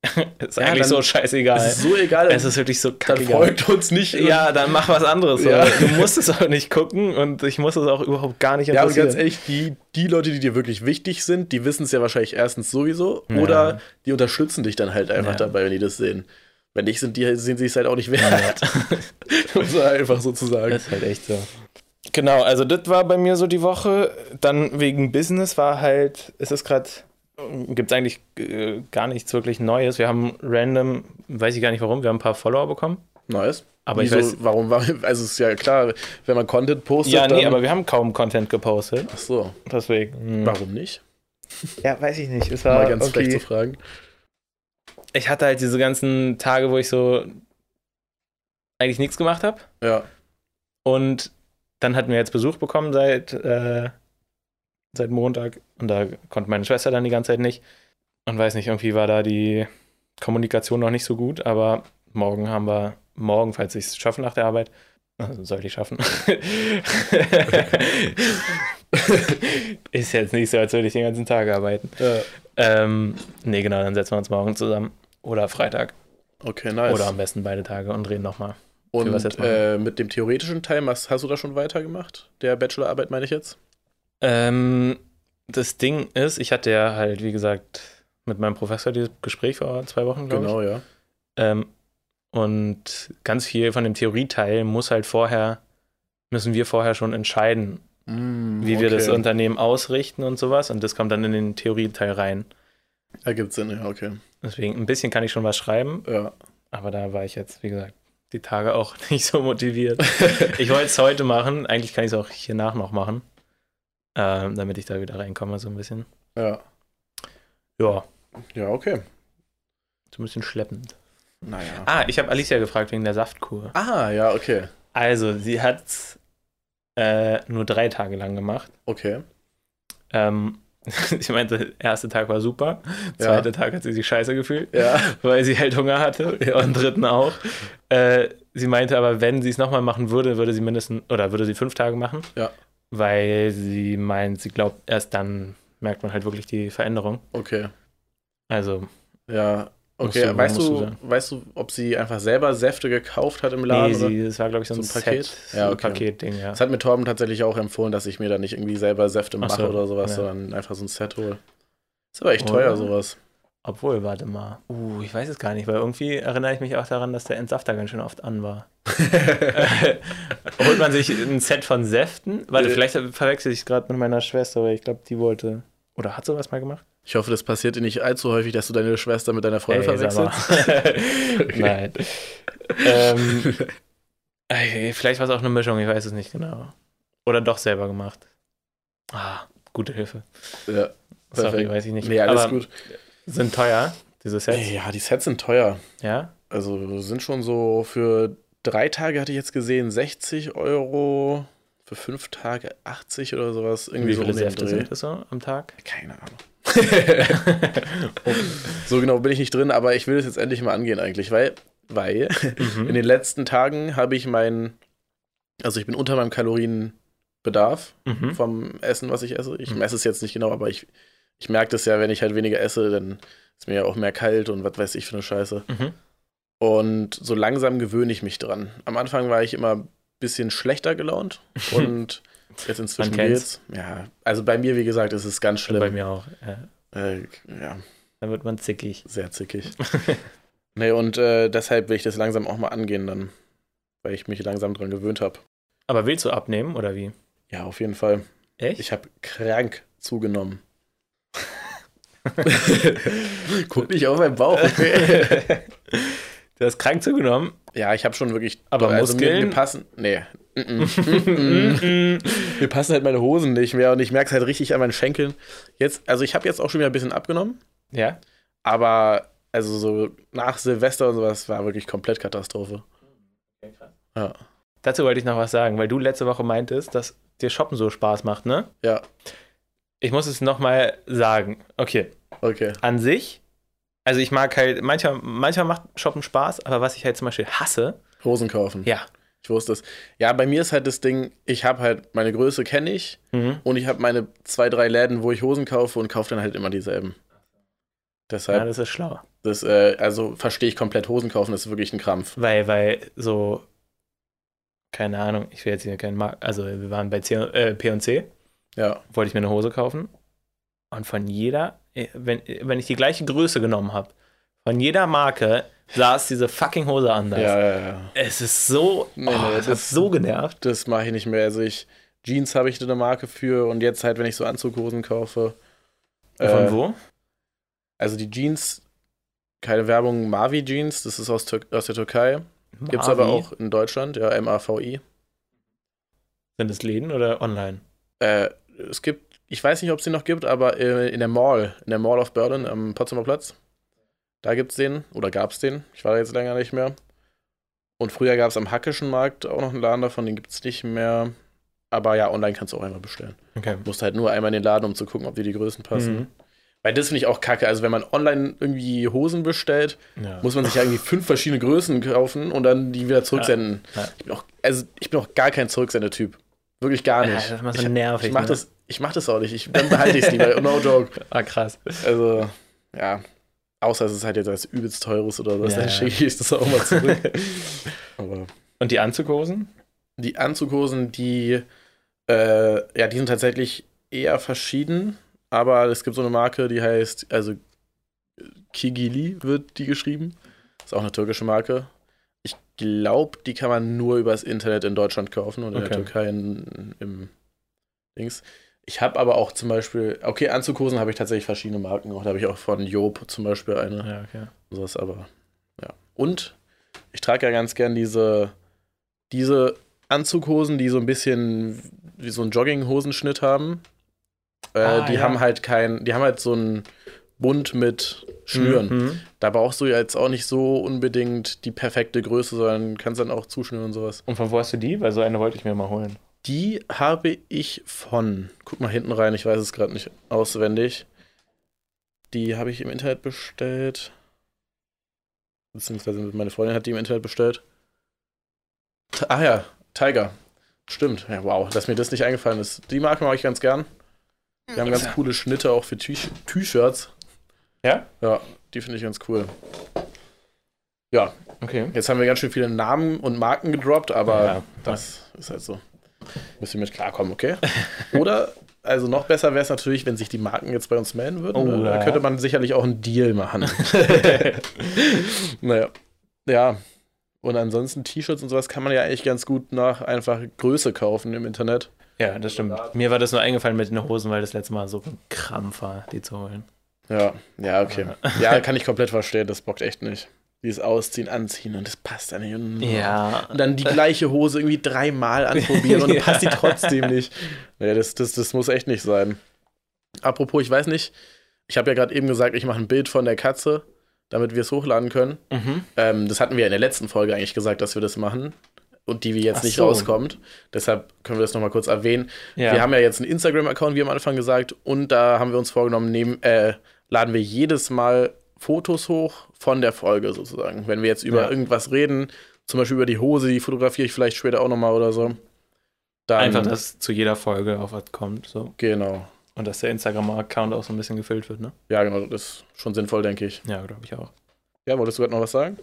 ist Ja, eigentlich dann- so scheißegal. Es ist so egal. Es ist wirklich so dann kackegal. folgt uns nicht. Ja, dann mach was anderes. Ja. Du musst es auch nicht gucken und ich muss es auch überhaupt gar nicht Ja, und interessieren. ganz ehrlich, die, die Leute, die dir wirklich wichtig sind, die wissen es ja wahrscheinlich erstens sowieso Ja. oder die unterstützen dich dann halt einfach Ja. dabei, wenn die das sehen. Wenn nicht, sind die, sind sie es halt auch nicht wert. Muss man einfach sozusagen. Das ist halt echt so. Genau, also das war bei mir so die Woche. Dann wegen Business war halt, es ist gerade, gibt es eigentlich äh, gar nichts wirklich Neues. Wir haben random, weiß ich gar nicht warum, wir haben ein paar Follower bekommen. Nice. Aber Wieso, ich weiß, warum, war- also ist ja klar, wenn man Content postet, ja, nee, dann, aber wir haben kaum Content gepostet. Ach so, Deswegen. hm. warum nicht? Ja, weiß ich nicht. Es Mal war ganz frech irgendwie, zu fragen. ich hatte halt diese ganzen Tage, wo ich so eigentlich nichts gemacht habe. Ja, Und dann hatten wir jetzt Besuch bekommen seit, äh, seit Montag. Und da konnte meine Schwester dann die ganze Zeit nicht. Und weiß nicht, irgendwie war da die Kommunikation noch nicht so gut. Aber morgen haben wir, morgen, falls ich es schaffe nach der Arbeit, also sollte ich schaffen. Ist jetzt nicht so, als würde ich den ganzen Tag arbeiten. ja. Ähm, nee, genau, dann setzen wir uns morgen zusammen. Oder Freitag. Okay, nice. Oder am besten beide Tage und reden nochmal. Und äh, mit dem theoretischen Teil, hast, hast du da schon weitergemacht? Der Bachelorarbeit meine ich jetzt? Ähm, das Ding ist, ich hatte ja halt, wie gesagt, mit meinem Professor dieses Gespräch vor zwei Wochen, glaube Genau, ja. ich. Ähm, und ganz viel von dem Theorieteil muss halt vorher, müssen wir vorher schon entscheiden, Mm, wie wir das okay. Unternehmen ausrichten und sowas. Und das kommt dann in den Theorieteil rein. Ergibt Sinn, ja, okay. Deswegen, ein bisschen kann ich schon was schreiben, Ja. aber da war ich jetzt, wie gesagt, die Tage auch nicht so motiviert. Ich wollte es heute machen, eigentlich kann ich es auch hier nach noch machen, ähm, damit ich da wieder reinkomme, so ein bisschen. ja. Ja, Ja, okay. so ein bisschen schleppend. Naja. Ah, ich habe Alicia gefragt wegen der Saftkur. Ah, ja, okay. Also, sie hat äh, nur drei Tage lang gemacht. Okay. Ähm, ich meinte, der erste Tag war super. Ja. Zweiter Tag hat sie sich scheiße gefühlt, Ja. weil sie halt Hunger hatte. Und dritten auch. Äh, sie meinte aber, wenn sie es nochmal machen würde, würde sie mindestens, oder würde sie fünf Tage machen. Ja. Weil sie meint, sie glaubt, erst dann merkt man halt wirklich die Veränderung. Okay. Also, Ja. Okay, du- weißt, du weißt du, ob sie einfach selber Säfte gekauft hat im Laden? nee, oder? sie, das war, glaube ich, so ein, So ein Paket? Set, Ja, okay. Paketding, ja. Das hat mir Torben tatsächlich auch empfohlen, dass ich mir da nicht irgendwie selber Säfte Ach mache so, oder sowas, ja. sondern einfach so ein Set hole. Ist aber echt Oder? teuer, sowas. Obwohl, warte mal. Uh, ich weiß es gar nicht, weil irgendwie erinnere ich mich auch daran, dass der Entsafter ganz schön oft an war. Holt man sich ein Set von Säften? Warte, Äh. vielleicht verwechsel ich es gerade mit meiner Schwester, weil ich glaube, die wollte. Oder hat sowas mal gemacht? Ich hoffe, das passiert dir nicht allzu häufig, dass du deine Schwester mit deiner Freundin Ey, sag verwechselst. Nein. ähm, ey, vielleicht war es auch eine Mischung, ich weiß es nicht genau. Oder doch selber gemacht. Ah, gute Hilfe. ja, Sorry, Perfekt. weiß ich nicht. nee, alles Aber gut. Sind teuer, diese Sets. Ja, die Sets sind teuer. Ja? Also sind schon so für drei Tage hatte ich jetzt gesehen, 60 Euro. Für fünf Tage 80 oder sowas. Irgendwie Wie so viele den Säfte sind das so am Tag? Keine Ahnung. so genau bin ich nicht drin, aber ich will es jetzt endlich mal angehen eigentlich, weil, weil Mhm. in den letzten Tagen habe ich mein, also ich bin unter meinem Kalorienbedarf Mhm. vom Essen, was ich esse. Ich Mhm. messe es jetzt nicht genau, aber ich, ich merke das ja, wenn ich halt weniger esse, dann ist mir ja auch mehr kalt und was weiß ich für eine Scheiße. Mhm. Und so langsam gewöhne ich mich dran. Am Anfang war ich immer ein bisschen schlechter gelaunt und jetzt inzwischen geht's. Ja, also bei mir, wie gesagt, ist es ganz schlimm. Bei mir auch. Ja. Äh, ja, Dann wird man zickig. sehr zickig. nee, und äh, deshalb will ich das langsam auch mal angehen dann, weil ich mich langsam dran gewöhnt habe. Aber willst du abnehmen oder wie? Ja, auf jeden Fall. Echt? Ich habe krank zugenommen. Guck nicht auf meinen Bauch, okay? du hast krank zugenommen. ja, ich habe schon wirklich. Aber also mir, Muskeln? mir passen. Nee. Mm -mm. Mm mir passen halt meine Hosen nicht mehr und ich merke es halt richtig an meinen Schenkeln. Jetzt, also ich habe jetzt auch schon wieder ein bisschen abgenommen, ja? aber also so nach Silvester und sowas war wirklich komplett Katastrophe. Ja. Dazu wollte ich noch was sagen, weil du letzte Woche meintest, dass dir Shoppen so Spaß macht, ne? Ja, Ich muss es nochmal sagen. Okay. okay. An sich, also ich mag halt, manchmal, manchmal macht Shoppen Spaß, aber was ich halt zum Beispiel hasse, Hosen kaufen. ja. Ich wusste es. Ja, bei mir ist halt das Ding, ich habe halt meine Größe kenne ich Mhm. und ich habe meine zwei, drei Läden, wo ich Hosen kaufe und kaufe dann halt immer dieselben. Deshalb, Ja, das ist schlau. das, äh, also verstehe ich komplett Hosen kaufen, das ist wirklich ein Krampf. Weil, weil so, keine Ahnung, ich will jetzt hier keinen Markt, also wir waren bei C, äh, P&C, Ja, wollte ich mir eine Hose kaufen und von jeder, äh, wenn, wenn ich die gleiche Größe genommen habe, von jeder Marke saß diese fucking Hose anders. ja, ja, ja. Es ist so, Nee, oh, nee, das hat das- so genervt. Das mache ich nicht mehr. Also ich, Jeans habe ich eine Marke für und jetzt halt, wenn ich so Anzughosen kaufe. Von äh, wo? Also die Jeans, keine Werbung, Mavi Jeans, das ist aus, Tür aus der Türkei. Gibt es aber auch in Deutschland, ja, M-A-V-I. Sind es Läden oder online? Äh, es gibt, ich weiß nicht, ob es den noch gibt, aber äh, in der Mall, in der Mall of Berlin am Potsdamer Platz, da gibt es den, oder gab es den, ich war da jetzt länger nicht mehr. Und früher gab es am Hackischen Markt auch noch einen Laden davon, den gibt es nicht mehr. Aber ja, online kannst du auch einmal bestellen. Okay. Du musst halt nur einmal in den Laden, um zu gucken, ob dir die Größen passen. Mhm. Weil das finde ich auch kacke. Also wenn man online irgendwie Hosen bestellt, Ja. muss man sich ja irgendwie fünf verschiedene Größen kaufen und dann die wieder zurücksenden. Ja, ja. Ich bin auch, also ich bin auch gar kein Zurücksendetyp. Wirklich gar Ja, nicht. das ist immer so ich, nervig. ich mach ne? das, ich mach das auch nicht. Ich, dann behalte ich es lieber. No joke. Ah, krass. Also, ja. Außer es ist halt jetzt als übelst teures oder was, Ja, dann ja. schicke ich das auch mal zurück. Aber Und die Anzughosen? die Anzughosen, die, äh, ja, die sind tatsächlich eher verschieden. Aber es gibt so eine Marke, die heißt, also Kigili wird die geschrieben. Ist auch eine türkische Marke. Glaube, die kann man nur übers Internet in Deutschland kaufen und in der Okay. Türkei in, im Dings. Ich habe aber auch zum Beispiel, okay, Anzughosen habe ich tatsächlich verschiedene Marken. Auch da habe ich auch von Job zum Beispiel eine. Ja, okay. Sowas aber, ja. Und ich trage ja ganz gern diese, diese Anzughosen, die so ein bisschen wie so einen Jogginghosenschnitt haben. Äh, Ah, die ja. haben halt kein, die haben halt so einen Bund mit Schnüren. Mhm. Da brauchst du ja jetzt auch nicht so unbedingt die perfekte Größe, sondern kannst dann auch zuschnüren und sowas. Und von wo hast du die? Weil so eine wollte ich mir mal holen. Die habe ich von, guck mal hinten rein, ich weiß es gerade nicht auswendig. Die habe ich im Internet bestellt. Beziehungsweise meine Freundin hat die im Internet bestellt. Ach ja, Tiger. Stimmt. Ja, wow, dass mir das nicht eingefallen ist. Die Marke mag ich ganz gern. Die haben ganz coole Schnitte auch für T-Shirts. Ja? Ja, die finde ich ganz cool. Ja, Okay. jetzt haben wir ganz schön viele Namen und Marken gedroppt, aber Ja. das ist halt so. Müssen wir mit klarkommen, okay? Oder, also noch besser wäre es natürlich, wenn sich die Marken jetzt bei uns melden würden. Oh, da ja. könnte man sicherlich auch einen Deal machen. naja. Ja. Und ansonsten T-Shirts und sowas kann man ja eigentlich ganz gut nach einfach Größe kaufen im Internet. Ja, das stimmt. Mir war das nur eingefallen mit den Hosen, weil das letzte Mal so ein Krampf war, die zu holen. Ja, ja, okay. Ja, kann ich komplett verstehen. Das bockt echt nicht. Dieses Ausziehen, Anziehen und das passt dann nicht. Und, Ja. Und dann die gleiche Hose irgendwie dreimal anprobieren und dann passt die trotzdem nicht. Nee, das, das, das muss echt nicht sein. Apropos, ich weiß nicht, ich habe ja gerade eben gesagt, ich mache ein Bild von der Katze damit wir es hochladen können. Mhm. Ähm, das hatten wir in der letzten Folge eigentlich gesagt, dass wir das machen. Und die, wie jetzt Ach nicht so. rauskommt. Deshalb können wir das nochmal kurz erwähnen. Ja. Wir haben ja jetzt einen Instagram-Account, wie am Anfang gesagt. Und da haben wir uns vorgenommen, nehmen, äh, laden wir jedes Mal Fotos hoch von der Folge sozusagen. Wenn wir jetzt über Ja. irgendwas reden, zum Beispiel über die Hose, die fotografiere ich vielleicht später auch nochmal oder so. Dann, Einfach, dass zu jeder Folge auf was kommt. So. Genau. Und dass der Instagram-Account auch so ein bisschen gefüllt wird, ne? Ja, genau. Das ist schon sinnvoll, denke ich. Ja, glaube ich auch. Ja, wolltest du gerade noch was sagen?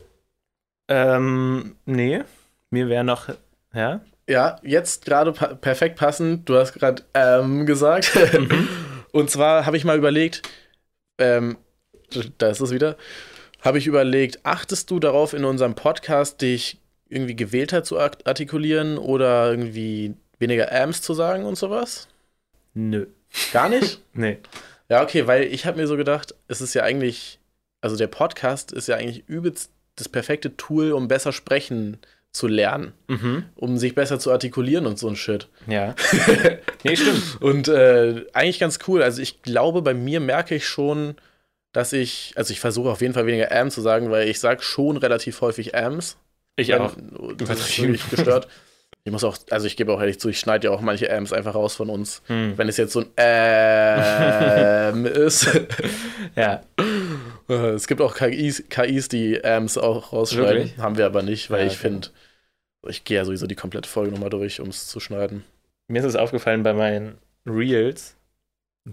Ähm, nee. Mir wäre noch, ja? Ja, jetzt gerade pa perfekt passend. Du hast gerade ähm, gesagt. Mhm. Und zwar habe ich mal überlegt, ähm, da ist es wieder, habe ich überlegt, achtest du darauf in unserem Podcast, dich irgendwie gewählter zu art- artikulieren oder irgendwie weniger Ams zu sagen und sowas? Nö. Gar nicht? Nee. ja, okay, weil ich habe mir so gedacht, es ist ja eigentlich, also der Podcast ist ja eigentlich übelst das perfekte Tool, um besser sprechen zu lernen, Mhm. um sich besser zu artikulieren und so ein Shit. Ja. nee, stimmt. Und äh, eigentlich ganz cool. Also ich glaube, bei mir merke ich schon, dass ich, also ich versuche auf jeden Fall weniger Am zu sagen, weil ich sage schon relativ häufig Ams. Ich auch. Das ist wirklich gestört. Ich muss auch, also ich gebe auch ehrlich zu, ich schneide ja auch manche Ams einfach raus von uns. Hm. Wenn es jetzt so ein Ähm ist. Ja. Äh, es gibt auch KIs, KIs die Ams auch rausschneiden. Wirklich? Haben wir aber nicht, weil Ja, ich okay. finde, ich gehe ja sowieso die komplette Folge nochmal durch, um es zu schneiden. Mir ist es aufgefallen bei meinen Reels.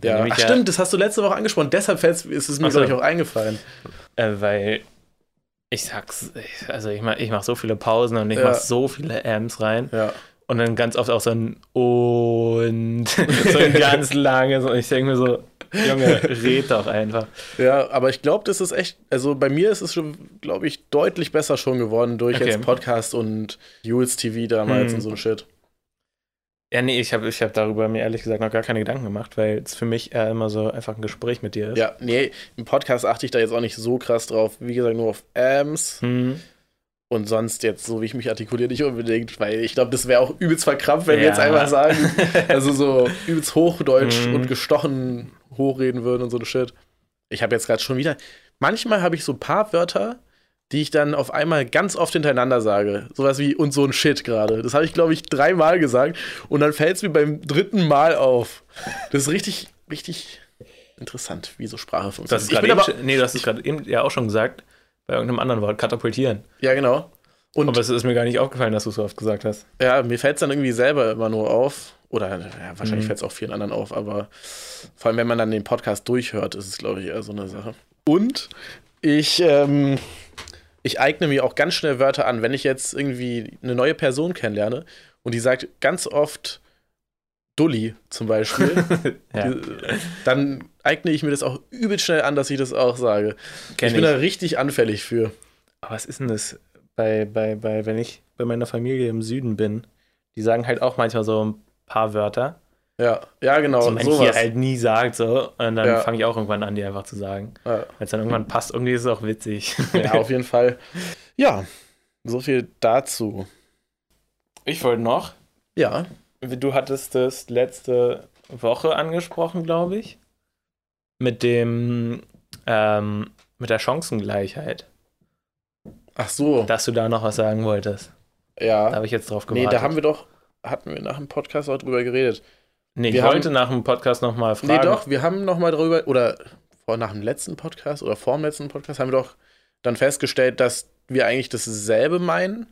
Ja, Ach, stimmt, das hast du letzte Woche angesprochen. Deshalb ist es mir, so. glaube ich, auch eingefallen. Äh, weil ich sag's, ich- also ich mache ich mach so viele Pausen und ich Ja. mach so viele Amps rein Ja. und dann ganz oft auch so ein und so ein ganz langes und ich denke mir so, Junge, red doch einfach. Ja, aber ich glaube, das ist echt, also bei mir ist es schon, glaube ich, deutlich besser schon geworden durch Okay. jetzt Podcast und Jules TV damals Hm. und so ein Shit. Ja, nee, ich habe ich hab darüber mir ehrlich gesagt noch gar keine Gedanken gemacht, weil es für mich eher immer so einfach ein Gespräch mit dir ist. Ja, nee, im Podcast achte ich da jetzt auch nicht so krass drauf. Wie gesagt, nur auf Ams Hm. Und sonst jetzt, so wie ich mich artikuliere, nicht unbedingt, weil ich glaube, das wäre auch übelst verkrampft, wenn wir Ja. jetzt einmal sagen, also so übelst Hochdeutsch Mhm. und gestochen hochreden würden und so ein Shit. Ich habe jetzt gerade schon wieder, manchmal habe ich so ein paar Wörter, die ich dann auf einmal ganz oft hintereinander sage. Sowas wie und so ein Shit gerade. Das habe ich, glaube ich, dreimal gesagt und dann fällt es mir beim dritten Mal auf. Das ist richtig, richtig interessant, wie so Sprache Das funktioniert. ist Ich bin aber, nee, du hast es gerade eben ja auch schon gesagt, bei irgendeinem anderen Wort, katapultieren. ja, genau. Und Aber es ist mir gar nicht aufgefallen, dass du es so oft gesagt hast. Ja, mir fällt es dann irgendwie selber immer nur auf. Oder ja, wahrscheinlich Mhm. fällt es auch vielen anderen auf, aber vor allem, wenn man dann den Podcast durchhört, ist es, glaube ich, eher so eine Sache. Und ich, ähm, ich eigne mir auch ganz schnell Wörter an, wenn ich jetzt irgendwie eine neue Person kennenlerne und die sagt ganz oft Dulli zum Beispiel, Ja. dann eigne ich mir das auch übelst schnell an, dass ich das auch sage. Kenn ich bin da richtig anfällig für. Aber was ist denn das bei, bei, bei, wenn ich bei meiner Familie im Süden bin? Die sagen halt auch manchmal so ein paar Wörter, Ja, ja, genau. die man sowas. hier halt nie sagt, so. Und dann Ja. fange ich auch irgendwann an, die einfach zu sagen. ja. Wenn es dann irgendwann passt, irgendwie ist es auch witzig. Ja, auf jeden Fall. Ja, so viel dazu. Ich wollte noch, Ja, du hattest das letzte Woche angesprochen, glaube ich. Mit dem, ähm, mit der Chancengleichheit. ach so. Dass du da noch was sagen wolltest. Da ja. habe ich jetzt drauf Nee, gewartet. da haben wir doch, hatten wir nach dem Podcast auch drüber geredet. Nee, ich wir wollte haben- nach dem Podcast nochmal fragen. Nee, doch, wir haben noch mal drüber, oder vor nach dem letzten Podcast oder vor dem letzten Podcast haben wir doch dann festgestellt, dass wir eigentlich dasselbe meinen.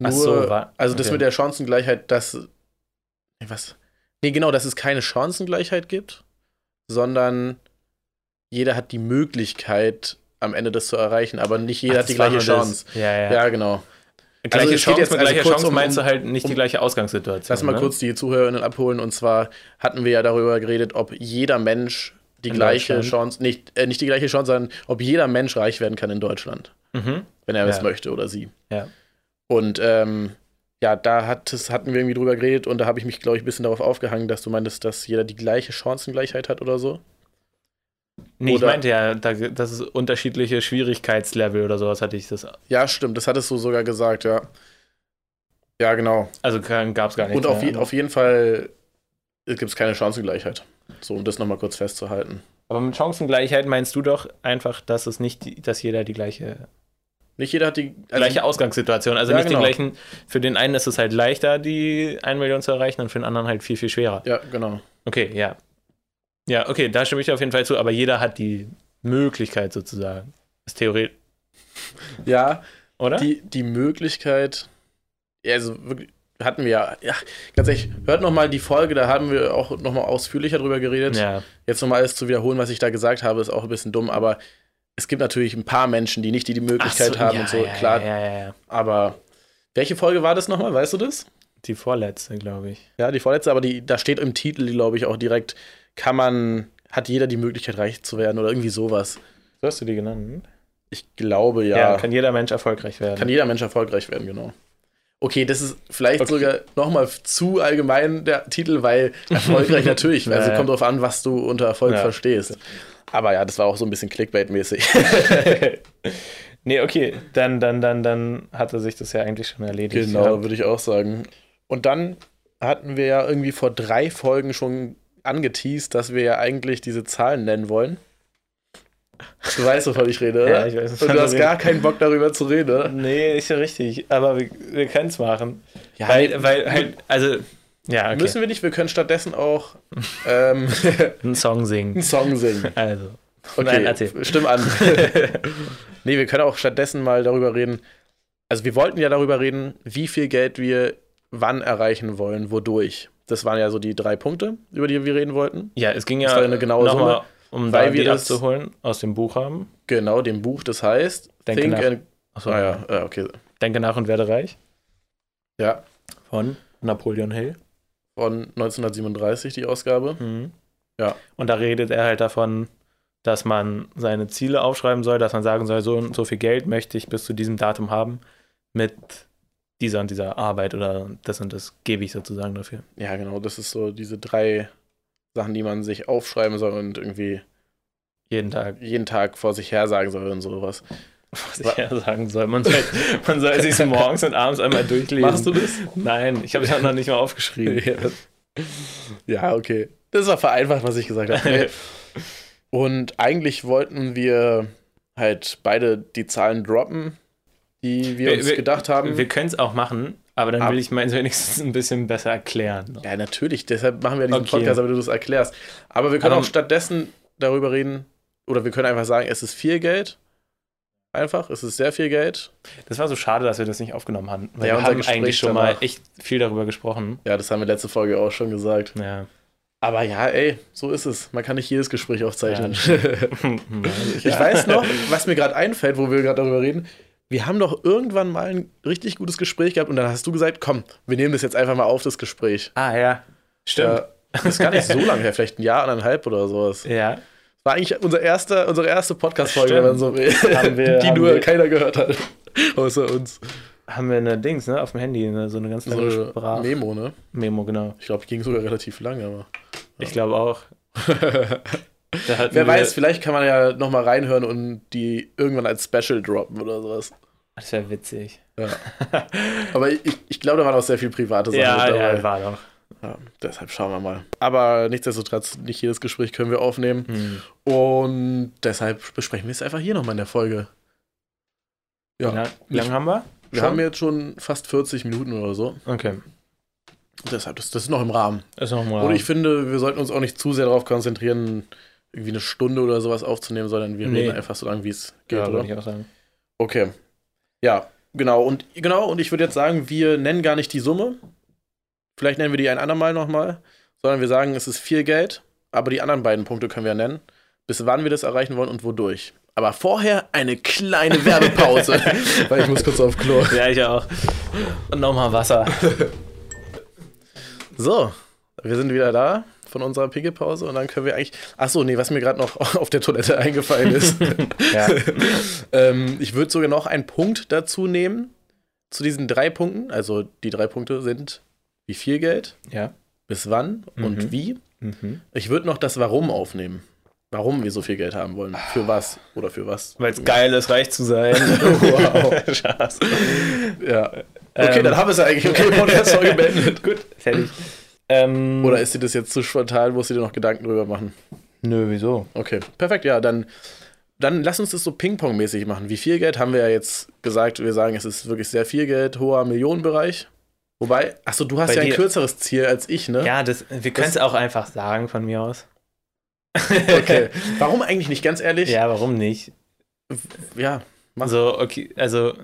Nur, Ach so, wa- also das okay. mit der Chancengleichheit, dass, nee, was? Nee, genau, dass es keine Chancengleichheit gibt, sondern jeder hat die Möglichkeit, am Ende das zu erreichen, aber nicht jeder Ach, hat die gleiche das- Chance. Ja, ja. Ja, genau. Gleiche Also es Chance jetzt mit also gleicher kurz Chance um- meinst du halt nicht die um- gleiche Ausgangssituation. Lass mal ne? kurz die Zuhörerinnen abholen. Und zwar hatten wir ja darüber geredet, ob jeder Mensch die In gleiche. Chance, nicht, äh, nicht die gleiche Chance, sondern ob jeder Mensch reich werden kann in Deutschland, Mhm. wenn er es Ja. möchte oder sie. Ja. Und ähm, ja, da hat es, hatten wir irgendwie drüber geredet und da habe ich mich, glaube ich, ein bisschen darauf aufgehangen, dass du meintest, dass jeder die gleiche Chancengleichheit hat oder so. Nee, ich Oder- meinte ja, da, das ist unterschiedliche Schwierigkeitslevel oder sowas hatte ich das. Ja, stimmt, das hattest du sogar gesagt, ja. Ja, genau. Also gab es gar nicht. Und auf, je, mehr. auf jeden Fall gibt es keine Chancengleichheit. So, um das nochmal kurz festzuhalten. Aber mit Chancengleichheit meinst du doch einfach, dass es nicht, dass jeder die gleiche, Nicht jeder hat die also, gleiche Ausgangssituation, also Ja, nicht genau. den gleichen. Für den einen ist es halt leichter, die 1 Million zu erreichen, und für den anderen halt viel, viel schwerer. Ja, genau. Okay, ja. Ja, okay, da stimme ich dir auf jeden Fall zu, aber jeder hat die Möglichkeit sozusagen. Ist theoretisch, Ja, oder? die, die Möglichkeit, ja, also wirklich, hatten wir ja, ja, ganz ehrlich, hört nochmal die Folge, da haben wir auch nochmal ausführlicher drüber geredet. ja, Jetzt nochmal alles zu wiederholen, was ich da gesagt habe, ist auch ein bisschen dumm, aber es gibt natürlich ein paar Menschen, die nicht die, die Möglichkeit so, haben ja, und so, ja, klar, Ja, ja, ja. aber welche Folge war das nochmal, weißt du das? Die vorletzte, glaube ich. Ja, die vorletzte, aber die, da steht im Titel, glaube ich, auch direkt, kann man, hat jeder die Möglichkeit, reich zu werden oder irgendwie sowas. So hast du die genannt? Ich glaube, ja. Ja, kann jeder Mensch erfolgreich werden. Kann jeder Mensch erfolgreich werden, genau. Okay, das ist vielleicht Okay. sogar nochmal zu allgemein der Titel, weil erfolgreich natürlich. Also Ja. kommt drauf an, was du unter Erfolg Ja. verstehst. Aber ja, das war auch so ein bisschen Clickbait-mäßig. nee, okay, dann, dann, dann, dann hatte sich das ja eigentlich schon erledigt. genau, Ja. würde ich auch sagen. Und dann hatten wir ja irgendwie vor drei Folgen schon angeteased, dass wir ja eigentlich diese Zahlen nennen wollen. Du weißt, wovon ich rede, oder? Ja, ich weiß, Und du hast gar keinen Bock darüber zu reden? Nee, ist ja richtig, aber wir, wir können es machen. Ja, weil, weil halt, also, ja, okay. Müssen wir nicht, wir können stattdessen auch ähm, einen Song singen. einen Song singen. Also, Okay, Nein, erzähl. stimm an. nee, wir können auch stattdessen mal darüber reden. Also, wir wollten ja darüber reden, wie viel Geld wir wann erreichen wollen, wodurch. Das waren ja so die drei Punkte, über die wir reden wollten. ja, es ging Das ja war eine genaue nochmal, um weil da wir das- abzuholen, aus dem Buch haben. Genau, dem Buch, das heißt Denke Think nach. and. Achso, Ah ja, ja, okay. Denke nach und werde reich. Ja, Von Napoleon Hill. Von 1937 die Ausgabe. Mhm. Ja. Und da redet er halt davon, dass man seine Ziele aufschreiben soll, dass man sagen soll, so und so viel Geld möchte ich bis zu diesem Datum haben mit dieser und dieser Arbeit oder das und das gebe ich sozusagen dafür. Ja, genau, das ist so diese drei Sachen, die man sich aufschreiben soll und irgendwie Jeden Tag, jeden Tag vor sich her sagen soll und sowas. Was ich ja sagen soll. Man soll, man soll sich morgens und abends einmal durchlesen. Machst du das? Nein, ich habe es auch noch nicht mal aufgeschrieben. Ja. ja, okay. Das war vereinfacht, was ich gesagt habe. Und eigentlich wollten wir halt beide die Zahlen droppen, die wir, Wir- uns wir- gedacht haben. Wir können es auch machen, aber dann Ab- will ich meins wenigstens ein bisschen besser erklären. ja, natürlich, deshalb machen wir diesen Okay. Podcast, damit du das erklärst. Aber wir können Aber- auch stattdessen darüber reden, oder wir können einfach sagen, es ist viel Geld. Einfach, es ist sehr viel Geld. Das war so schade, dass wir das nicht aufgenommen haben. Weil Ja, wir haben Gespräch eigentlich schon mal echt viel darüber gesprochen. Ja, das haben wir letzte Folge auch schon gesagt. Ja. Aber ja, ey, so ist es. Man kann nicht jedes Gespräch aufzeichnen. ich Ich weiß noch, was mir gerade einfällt, wo wir gerade darüber reden. Wir haben doch irgendwann mal ein richtig gutes Gespräch gehabt und dann hast du gesagt, komm, wir nehmen das jetzt einfach mal auf, das Gespräch. Ah, ja. Stimmt. Ja, das ist gar nicht so lange her, vielleicht ein Jahr, anderthalb oder sowas. Ja. War eigentlich unser erster, unsere erste Podcast-Folge, wenn man so will, wir- die nur wir- keiner gehört hat, außer uns. Haben wir eine Dings, ne? Auf dem Handy, ne? so eine ganz So lange eine Sprach-Memo, Memo, ne? genau. Ich glaube, die ging sogar relativ lange, aber. Ich glaube auch. Wer weiß, vielleicht kann man ja nochmal reinhören und die irgendwann als Special droppen oder sowas. Das wäre witzig. Ja. Aber ich, ich glaube, da waren auch sehr viel private Sachen Ja, dabei. ja, war doch. Ja, deshalb schauen wir mal. Aber nichtsdestotrotz, nicht jedes Gespräch können wir aufnehmen. Hm. Und deshalb besprechen wir es einfach hier nochmal in der Folge. Wie Ja, Wie lange haben wir? wir Schon? haben jetzt schon fast 40 Minuten oder so. Okay. Deshalb, das, das ist noch im Rahmen. Ist noch mal. Und ich finde, wir sollten uns auch nicht zu sehr darauf konzentrieren, irgendwie eine Stunde oder sowas aufzunehmen, sondern wir Nee. reden einfach so lange, wie es geht, ja, oder? würde ich auch sagen. Okay. Ja, genau. Und genau, und ich würde jetzt sagen, wir nennen gar nicht die Summe. Vielleicht nennen wir die ein andermal nochmal, sondern wir sagen, es ist viel Geld, aber die anderen beiden Punkte können wir ja nennen. Bis wann wir das erreichen wollen und wodurch. Aber vorher eine kleine Werbepause, weil ich muss kurz auf Klo. Ja, ich auch. Und nochmal Wasser. So, wir sind wieder da von unserer Pickelpause und dann können wir eigentlich. Achso, nee, was mir gerade noch auf der Toilette eingefallen ist. Ja. ähm, ich würde sogar noch einen Punkt dazu nehmen, zu diesen drei Punkten. Also die drei Punkte sind, wie viel Geld, Ja. bis wann und Mhm. wie. Mhm. Ich würde noch das Warum aufnehmen. Warum wir so viel Geld haben wollen. Für was oder für was. Weil es geil ist, reich zu sein. Wow. Spaß. Ja. Okay, Ähm. dann haben wir es ja eigentlich. Okay, Podcast-Folge beendet. Gut, fertig. Ähm, Oder ist dir das jetzt zu spontan? Musst du dir noch Gedanken drüber machen? Nö, wieso? Okay, perfekt, ja, dann, dann lass uns das so Ping-Pong-mäßig machen. Wie viel Geld haben wir ja jetzt gesagt? Wir sagen, es ist wirklich sehr viel Geld, hoher Millionenbereich. Wobei, achso, du hast Bei ja ein dir- kürzeres Ziel als ich, ne? Ja, das, wir können es auch einfach sagen von mir aus. Okay. Warum eigentlich nicht, ganz ehrlich? Ja, warum nicht? Ja, mach. So, okay, also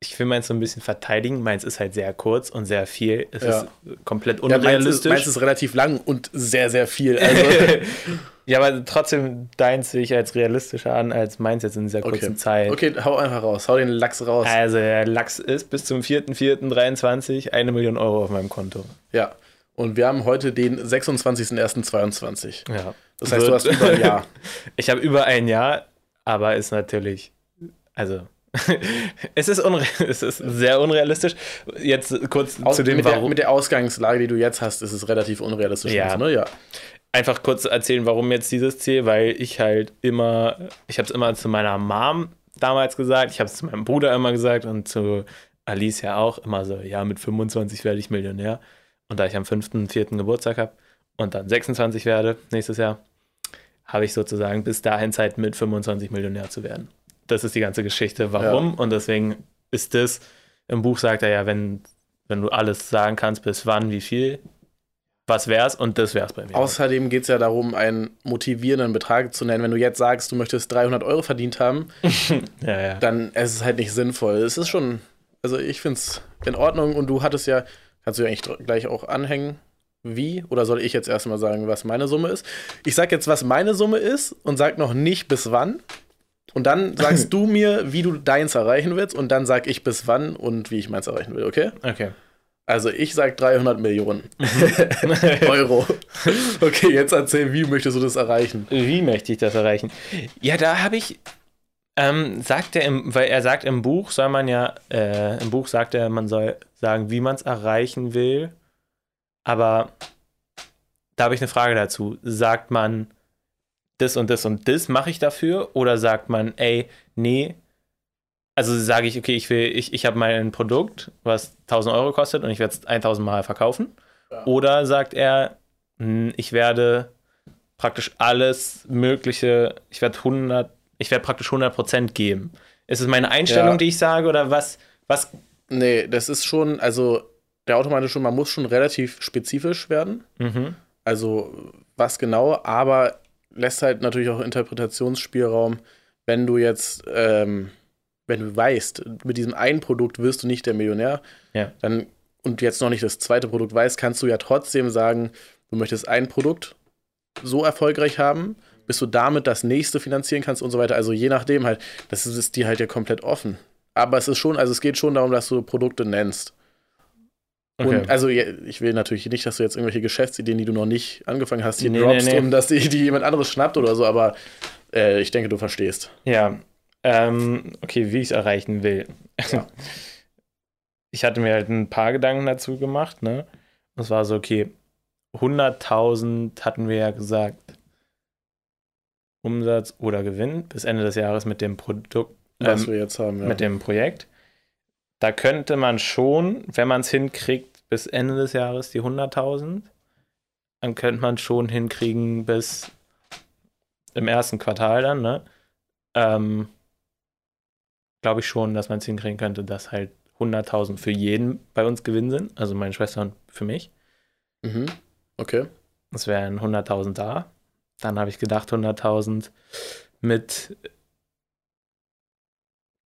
ich will meins so ein bisschen verteidigen. Meins ist halt sehr kurz und sehr viel. Es Ja. ist komplett Ja, meins, ist, unrealistisch. meins ist relativ lang und sehr, sehr viel. Also, ja, aber trotzdem deins sehe ich als realistischer an als meins jetzt in dieser Okay. kurzen Zeit. okay, hau einfach raus. Hau den Lachs raus. Also der Lachs ist bis zum 4.4.23 eine Million Euro auf meinem Konto. Ja. Und wir haben heute den 26.01.22. Ja. Das heißt, du Wird- hast über ein Jahr. Ich habe über ein Jahr, aber ist natürlich, also es ist, es ist sehr unrealistisch. Jetzt kurz Aus, zu dem, mit, der, warum. mit der Ausgangslage, die du jetzt hast, ist es relativ unrealistisch. Ja. Ne? ja. Einfach kurz erzählen, warum jetzt dieses Ziel, weil ich halt immer, ich habe es immer zu meiner Mom damals gesagt, ich habe es zu meinem Bruder immer gesagt und zu Alice ja auch immer so, ja, mit 25 werde ich Millionär. Und da ich am 5.4. Geburtstag habe und dann 26 werde nächstes Jahr, habe ich sozusagen bis dahin Zeit, mit 25 Millionär zu werden. Das ist die ganze Geschichte, warum. Und deswegen ist das, im Buch sagt er ja, wenn, wenn du alles sagen kannst, bis wann, wie viel, was wär's und das wär's bei mir. Außerdem geht es ja darum, einen motivierenden Betrag zu nennen. Wenn du jetzt sagst, du möchtest 300 Euro verdient haben, ja, ja. dann ist es halt nicht sinnvoll. Es ist schon, also ich finde es in Ordnung und du hattest ja, kannst du ja eigentlich gleich auch anhängen, wie? Oder soll ich jetzt erstmal sagen, was meine Summe ist? Ich sag jetzt, was meine Summe ist und sag noch nicht bis wann. Und dann sagst du mir, wie du deins erreichen willst und dann sag ich bis wann und wie ich meins erreichen will, okay? Okay. Also ich sag 300 Millionen Euro. Okay, jetzt erzähl, wie möchtest du das erreichen? Wie möchte ich das erreichen? Ja, da habe ich, ähm, sagt er, im, weil er sagt im Buch soll man ja, äh, im Buch sagt er, man soll sagen, wie man es erreichen will. Aber da habe ich eine Frage dazu. Sagt man, das und das und das mache ich dafür? Oder sagt man, ey, nee, also sage ich, okay, ich will, ich, ich habe mein Produkt, was 1000 Euro kostet und ich werde es 1000 Mal verkaufen. Ja. Oder sagt er, hm, ich werde praktisch alles Mögliche, ich werde 100, ich werde praktisch 100% geben. Ist es meine Einstellung, Ja. die ich sage oder was, was, Nee, das ist schon, also der automatische schon, man muss schon relativ spezifisch werden. mhm. Also was genau, aber lässt halt natürlich auch Interpretationsspielraum, wenn du jetzt, ähm, wenn du weißt, mit diesem einen Produkt wirst du nicht der Millionär, Ja. dann und jetzt noch nicht das zweite Produkt weißt, kannst du ja trotzdem sagen, du möchtest ein Produkt so erfolgreich haben, bis du damit das nächste finanzieren kannst und so weiter. Also je nachdem halt, das ist, dir halt ja komplett offen. Aber es ist schon, also es geht schon darum, dass du Produkte nennst. Okay. Und also ich will natürlich nicht, dass du jetzt irgendwelche Geschäftsideen, die du noch nicht angefangen hast, hier Nee, droppst, nee, nee. um dass die, die jemand anderes schnappt oder so, aber äh, ich denke, du verstehst. Ja, ähm, okay, wie ich es erreichen will. Ja. Ich hatte mir halt ein paar Gedanken dazu gemacht, ne? Und es war so, okay, 100.000 hatten wir ja gesagt, Umsatz oder Gewinn bis Ende des Jahres mit dem Produkt, Was ähm, wir jetzt haben. Ja. mit dem Projekt. Da könnte man schon, wenn man es hinkriegt, bis Ende des Jahres die 100.000, dann könnte man schon hinkriegen bis im ersten Quartal dann, ne? Ähm, Glaube ich schon, dass man es hinkriegen könnte, dass halt 100.000 für jeden bei uns Gewinn sind, also meine Schwester und für mich. mhm. Okay. Es wären 100.000 da. Dann habe ich gedacht, 100.000 mit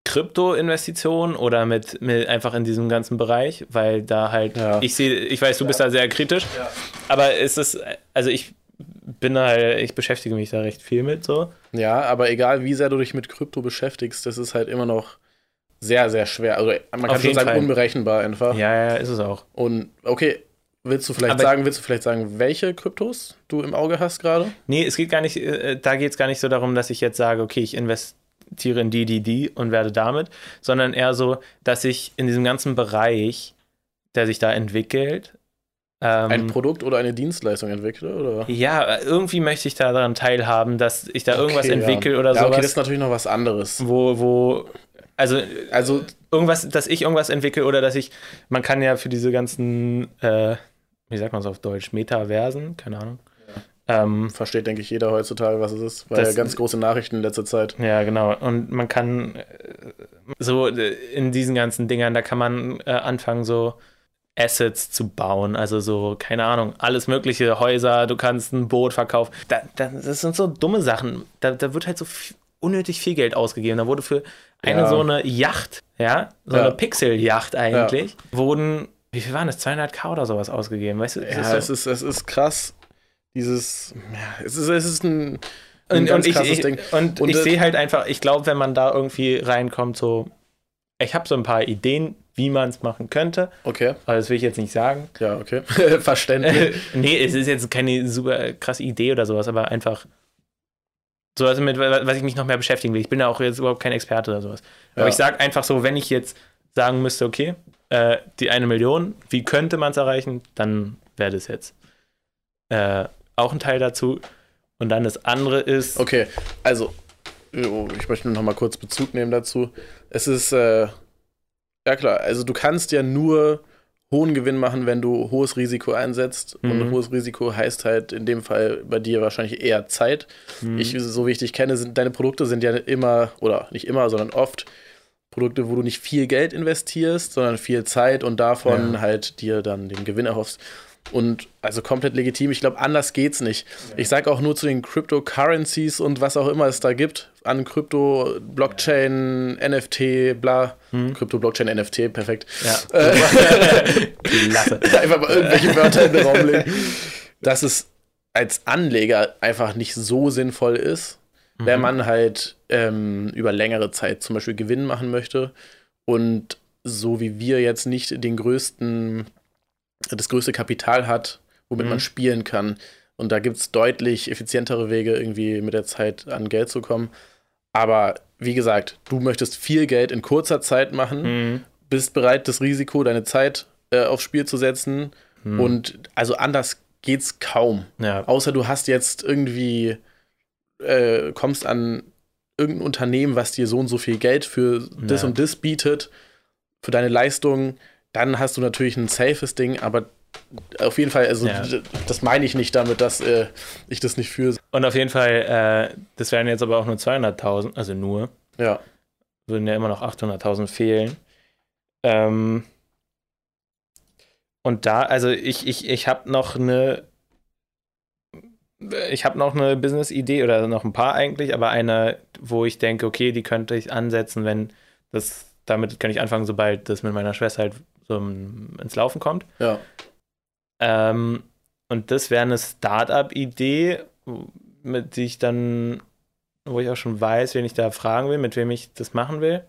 Krypto-Investitionen oder mit, mit einfach in diesem ganzen Bereich, weil da halt, Ja. ich sehe, ich weiß, du bist da sehr kritisch, Ja. aber es ist, also ich bin halt- ich beschäftige mich da recht viel mit so. Ja, aber egal, wie sehr du dich mit Krypto beschäftigst, das ist halt immer noch sehr, sehr schwer. Also man kann Auf schon sagen, Fall. unberechenbar einfach. Ja, ja, ist es auch. Und okay, willst du vielleicht Aber- sagen, willst du vielleicht sagen, welche Kryptos du im Auge hast gerade? Nee, es geht gar nicht, äh, da geht es gar nicht so darum, dass ich jetzt sage, okay, ich investiere in die, die, die und werde damit, sondern eher so, dass ich in diesem ganzen Bereich, der sich da entwickelt, ähm, Ein Produkt oder eine Dienstleistung entwickle, oder? ja, irgendwie möchte ich da daran teilhaben, dass ich da irgendwas Okay, entwickle ja. oder ja, okay, das ist natürlich noch was anderes. wo, wo, also Also, irgendwas, dass ich irgendwas entwickle oder dass ich, man kann ja für diese ganzen, äh, wie sagt man es auf Deutsch, Metaversen, keine Ahnung, Ähm, Versteht, denke ich, jeder heutzutage, was es ist. Weil Das- ja ganz große Nachrichten in letzter Zeit. ja, genau. Und man kann äh, so äh, in diesen ganzen Dingern, da kann man äh, anfangen, so Assets zu bauen. Also so, keine Ahnung, alles mögliche, Häuser, du kannst ein Boot verkaufen. Da, da, das sind so dumme Sachen. Da, da wird halt so viel, unnötig viel Geld ausgegeben. Da wurde für eine Ja. so eine Yacht, ja, so Ja. eine Pixel-Yacht eigentlich, wurden, wie viel waren das? 200k oder sowas ausgegeben, weißt du? Das Ja, so- es ist, es ist krass. Dieses, ja, es ist, es ist ein, ein Und, ganz und krasses ich, Ding. und, Und ich sehe halt einfach, ich glaube, wenn man da irgendwie reinkommt, so, ich habe so ein paar Ideen, wie man es machen könnte, Okay, aber das will ich jetzt nicht sagen. ja, okay. Verständlich. nee, es ist jetzt keine super krasse Idee oder sowas, aber einfach sowas mit, was ich mich noch mehr beschäftigen will. Ich bin ja auch jetzt überhaupt kein Experte oder sowas. Aber Ja. ich sage einfach so, wenn ich jetzt sagen müsste, okay, äh, die eine Million, wie könnte man es erreichen, dann wäre das jetzt äh, auch ein Teil dazu. Und dann das andere ist, Okay, also, ich möchte nur noch mal kurz Bezug nehmen dazu. Es ist, äh, ja klar, also du kannst ja nur hohen Gewinn machen, wenn du hohes Risiko einsetzt. Mhm. Und hohes Risiko heißt halt in dem Fall bei dir wahrscheinlich eher Zeit. hm, Ich, so wie ich dich kenne, sind deine Produkte sind ja immer, oder nicht immer, sondern oft Produkte, wo du nicht viel Geld investierst, sondern viel Zeit und davon Ja. halt dir dann den Gewinn erhoffst. Und also komplett legitim. Ich glaube, anders geht's nicht. Ich sage auch nur zu den Cryptocurrencies und was auch immer es da gibt an Krypto, Blockchain, NFT, bla. hm, Krypto, Blockchain, NFT, perfekt. ja. Äh, einfach mal irgendwelche Wörter in den Raum legen. Dass es als Anleger einfach nicht so sinnvoll ist, wenn Mhm. man halt ähm, über längere Zeit zum Beispiel Gewinn machen möchte und so wie wir jetzt nicht den größten, das größte Kapital hat, womit Mhm. man spielen kann. Und da gibt es deutlich effizientere Wege, irgendwie mit der Zeit an Geld zu kommen. Aber wie gesagt, du möchtest viel Geld in kurzer Zeit machen, Hm, bist bereit, das Risiko, deine Zeit äh, aufs Spiel zu setzen. hm, Und also anders geht's kaum. ja. Außer du hast jetzt irgendwie, äh, kommst an irgendein Unternehmen, was dir so und so viel Geld für das Ja. und das bietet, für deine Leistung, dann hast du natürlich ein safes Ding, aber auf jeden Fall, also Ja. das meine ich nicht damit, dass äh, ich das nicht fühle. Und auf jeden Fall, äh, das wären jetzt aber auch nur 200.000, also nur, Ja. würden ja immer noch 800.000 fehlen. Ähm, und da, also ich, ich, ich habe noch eine, ich habe noch eine Business-Idee oder noch ein paar eigentlich, aber eine, wo ich denke, okay, die könnte ich ansetzen, wenn das, damit kann ich anfangen, sobald das mit meiner Schwester halt so ins Laufen kommt. Ja. Ähm, und das wäre eine Startup-Idee, mit die ich dann, wo ich auch schon weiß, wen ich da fragen will, mit wem ich das machen will.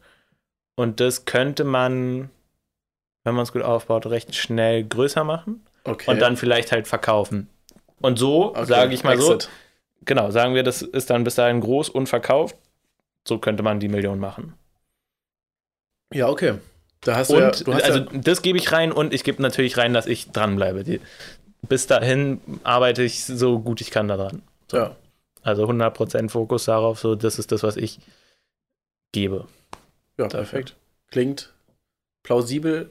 Und das könnte man, wenn man es gut aufbaut, recht schnell größer machen Okay. und dann vielleicht halt verkaufen. Und so, Okay, sage ich mal Exit. so, genau, sagen wir, das ist dann bis dahin groß und verkauft. So könnte man die Million machen. Ja, okay. Da hast du Und ja, du also ja, das gebe ich rein und ich gebe natürlich rein, dass ich dranbleibe. Die, bis dahin arbeite ich so gut ich kann daran. ja. Also 100% Fokus darauf, so das ist das, was ich gebe. Ja, Dafür. perfekt. Klingt plausibel.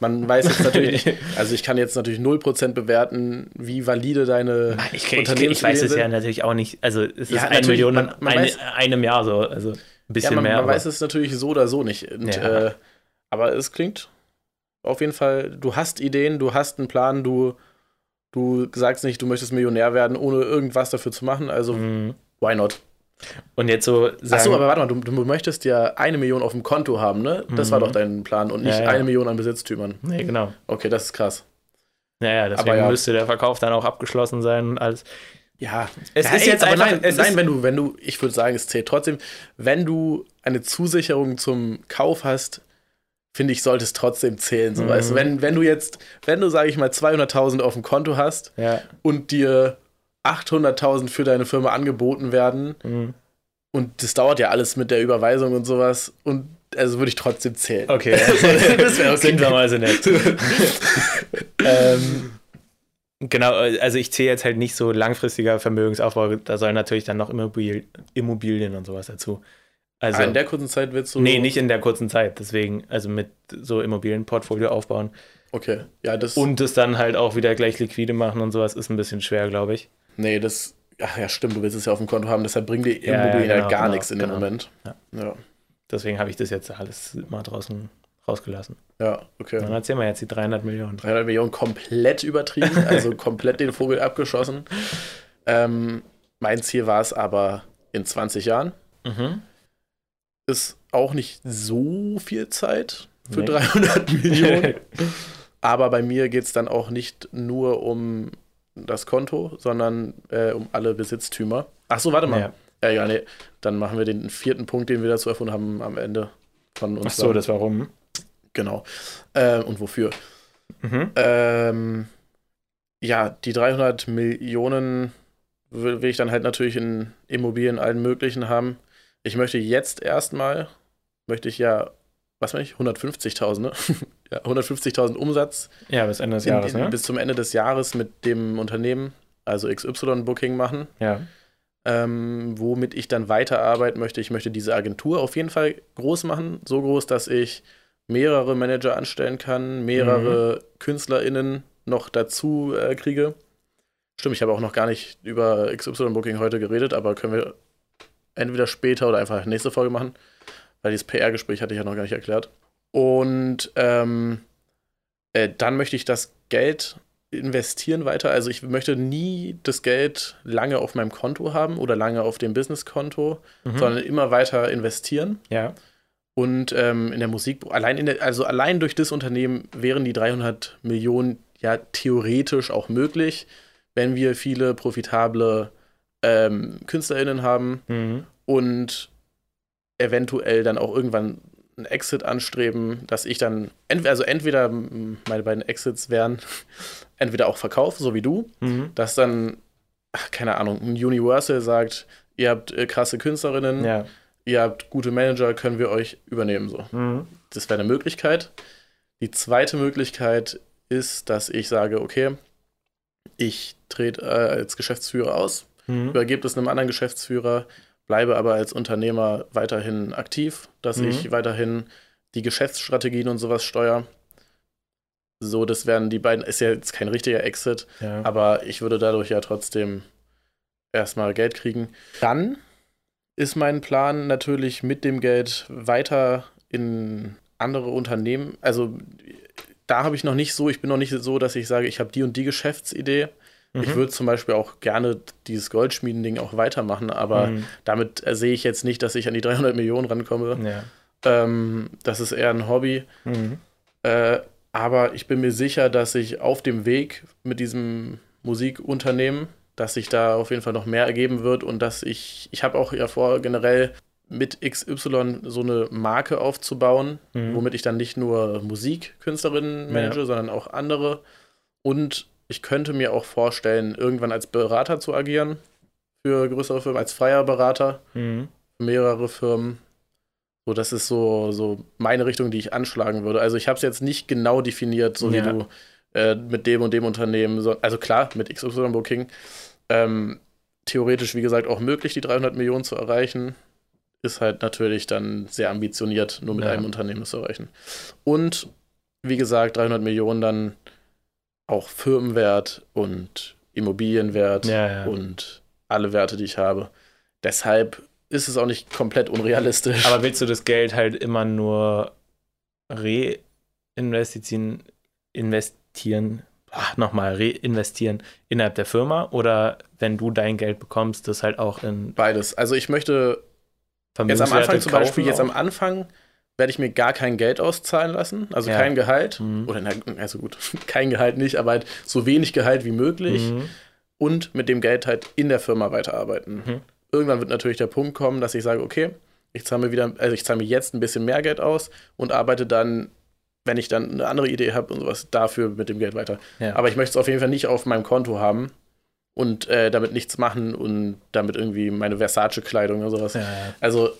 Man weiß jetzt natürlich nicht, also ich kann jetzt natürlich 0% bewerten, wie valide deine Ich, ich, ich weiß es ja natürlich auch nicht. Also es Ja, ist eine Million in einem Jahr so. Also ein bisschen ja, man, mehr. man weiß es natürlich so oder so nicht. Und, Ja. äh, aber es klingt auf jeden Fall, du hast Ideen, du hast einen Plan, du, du sagst nicht, du möchtest Millionär werden, ohne irgendwas dafür zu machen. Also, Mhm. why not? Und jetzt so sagen, Achso, aber warte mal, du, du möchtest ja eine Million auf dem Konto haben, ne? Das war Mhm. doch dein Plan und nicht Ja, ja. eine Million an Besitztümern. Nee, genau. Okay, das ist krass. Naja, deswegen Aber ja. müsste der Verkauf dann auch abgeschlossen sein und alles. Ja, Es ist ey, jetzt aber einfach- Nein, es nein wenn du, wenn du, ich würde sagen, es zählt trotzdem, wenn du eine Zusicherung zum Kauf hast, finde ich, sollte es trotzdem zählen. So, Mhm. weißt wenn, wenn du jetzt, wenn du, sage ich mal, 200.000 auf dem Konto hast Ja. und dir 800.000 für deine Firma angeboten werden Mhm. und das dauert ja alles mit der Überweisung und sowas und also würde ich trotzdem zählen. Okay. das wäre okay. Sind wir mal so nett. ähm, genau, also ich zähle jetzt halt nicht so langfristiger Vermögensaufbau, da sollen natürlich dann noch Immobil Immobilien und sowas dazu. Also, Ah, in der kurzen Zeit willst du. nee, nicht in der kurzen Zeit, deswegen, also mit so Immobilienportfolio aufbauen Okay, ja, das. und es dann halt auch wieder gleich liquide machen und sowas ist ein bisschen schwer, glaube ich. Nee, das, ach ja, stimmt, du willst es ja auf dem Konto haben, deshalb bringen die Ja, Immobilien ja, ja, genau, gar genau, nichts in dem genau. Moment. Ja. Ja, Deswegen habe ich das jetzt alles mal draußen rausgelassen. ja okay. Dann erzählen wir jetzt die 300 Millionen. 300 Millionen komplett übertrieben, also komplett den Vogel abgeschossen. Ähm, mein Ziel war es aber in 20 Jahren. Mhm. Ist auch nicht so viel Zeit für Nee. 300 Millionen. Aber bei mir geht es dann auch nicht nur um das Konto, sondern äh, um alle Besitztümer. Ach so, warte mal. Ja. Ja, ja, nee. Dann machen wir den vierten Punkt, den wir dazu erfunden haben, am Ende von uns. Ach so, das warum? Genau. Äh, und wofür? Mhm. Ähm, ja, die 300 Millionen will, will ich dann halt natürlich in Immobilien allen möglichen haben. Ich möchte jetzt erstmal, möchte ich ja, was meine ich, 150.000, ne? ja, 150.000 Umsatz Ja, bis Ende des in, Jahres, in, ne? bis zum Ende des Jahres mit dem Unternehmen, also XY-Booking machen, Ja. ähm, womit ich dann weiterarbeiten möchte. Ich möchte diese Agentur auf jeden Fall groß machen, so groß, dass ich mehrere Manager anstellen kann, mehrere KünstlerInnen noch dazu äh, kriege. Stimmt, ich habe auch noch gar nicht über XY-Booking heute geredet, aber können wir entweder später oder einfach nächste Folge machen, weil dieses PR-Gespräch hatte ich ja noch gar nicht erklärt. Und ähm, äh, dann möchte ich das Geld investieren weiter. Also ich möchte nie das Geld lange auf meinem Konto haben oder lange auf dem Businesskonto, Mhm. sondern immer weiter investieren. ja. Und ähm, in der Musik, allein in der, also allein durch das Unternehmen wären die 300 Millionen ja theoretisch auch möglich, wenn wir viele profitable ähm, KünstlerInnen haben Mhm. und eventuell dann auch irgendwann einen Exit anstreben, dass ich dann, ent also entweder meine beiden Exits wären, entweder auch Verkauf, so wie du, Mhm. dass dann, ach, keine Ahnung, ein Universal sagt, ihr habt äh, krasse Künstlerinnen, Ja. ihr habt gute Manager, können wir euch übernehmen. So. Mhm. Das wäre eine Möglichkeit. Die zweite Möglichkeit ist, dass ich sage, okay, ich trete äh, als Geschäftsführer aus, Mhm. übergebe es einem anderen Geschäftsführer, bleibe aber als Unternehmer weiterhin aktiv, dass Mhm. ich weiterhin die Geschäftsstrategien und sowas steuere. So, das wären die beiden, ist ja jetzt kein richtiger Exit, Ja. aber ich würde dadurch ja trotzdem erstmal Geld kriegen. Dann ist mein Plan natürlich mit dem Geld weiter in andere Unternehmen. Also da habe ich noch nicht so, ich bin noch nicht so, dass ich sage, ich habe die und die Geschäftsidee. Ich Mhm. würde zum Beispiel auch gerne dieses Goldschmieden-Ding auch weitermachen, aber Mhm. damit sehe ich jetzt nicht, dass ich an die 300 Millionen rankomme. Ja. Ähm, das ist eher ein Hobby. Mhm. Äh, aber ich bin mir sicher, dass ich auf dem Weg mit diesem Musikunternehmen, dass sich da auf jeden Fall noch mehr ergeben wird und dass ich, ich habe auch ja vor, generell mit XY so eine Marke aufzubauen, Mhm. womit ich dann nicht nur Musikkünstlerinnen manage, sondern auch andere. Und ich könnte mir auch vorstellen, irgendwann als Berater zu agieren für größere Firmen, als freier Berater Mhm. für mehrere Firmen. So, das ist so, so meine Richtung, die ich anschlagen würde. Also ich habe es jetzt nicht genau definiert, so Ja. wie du äh, mit dem und dem Unternehmen. So, also klar, mit XY Booking. Ähm, theoretisch, wie gesagt, auch möglich, die 300 Millionen zu erreichen. Ist halt natürlich dann sehr ambitioniert, nur mit Ja. einem Unternehmen zu erreichen. Und wie gesagt, 300 Millionen dann auch Firmenwert und Immobilienwert Ja, ja. und alle Werte, die ich habe. Deshalb ist es auch nicht komplett unrealistisch. Aber willst du das Geld halt immer nur reinvestieren, investieren, ach, nochmal reinvestieren innerhalb der Firma oder wenn du dein Geld bekommst, das halt auch in beides. Also ich möchte jetzt am Anfang zum Beispiel, jetzt am? Anfang werde ich mir gar kein Geld auszahlen lassen, also Ja. kein Gehalt. Mhm. Oder na, also gut, kein Gehalt nicht, aber halt so wenig Gehalt wie möglich Mhm. und mit dem Geld halt in der Firma weiterarbeiten. Mhm. Irgendwann wird natürlich der Punkt kommen, dass ich sage, okay, ich zahle mir wieder, also ich zahle mir jetzt ein bisschen mehr Geld aus und arbeite dann, wenn ich dann eine andere Idee habe und sowas, dafür mit dem Geld weiter. Ja. Aber ich möchte es auf jeden Fall nicht auf meinem Konto haben und äh, damit nichts machen und damit irgendwie meine Versace-Kleidung oder sowas. ja. Also,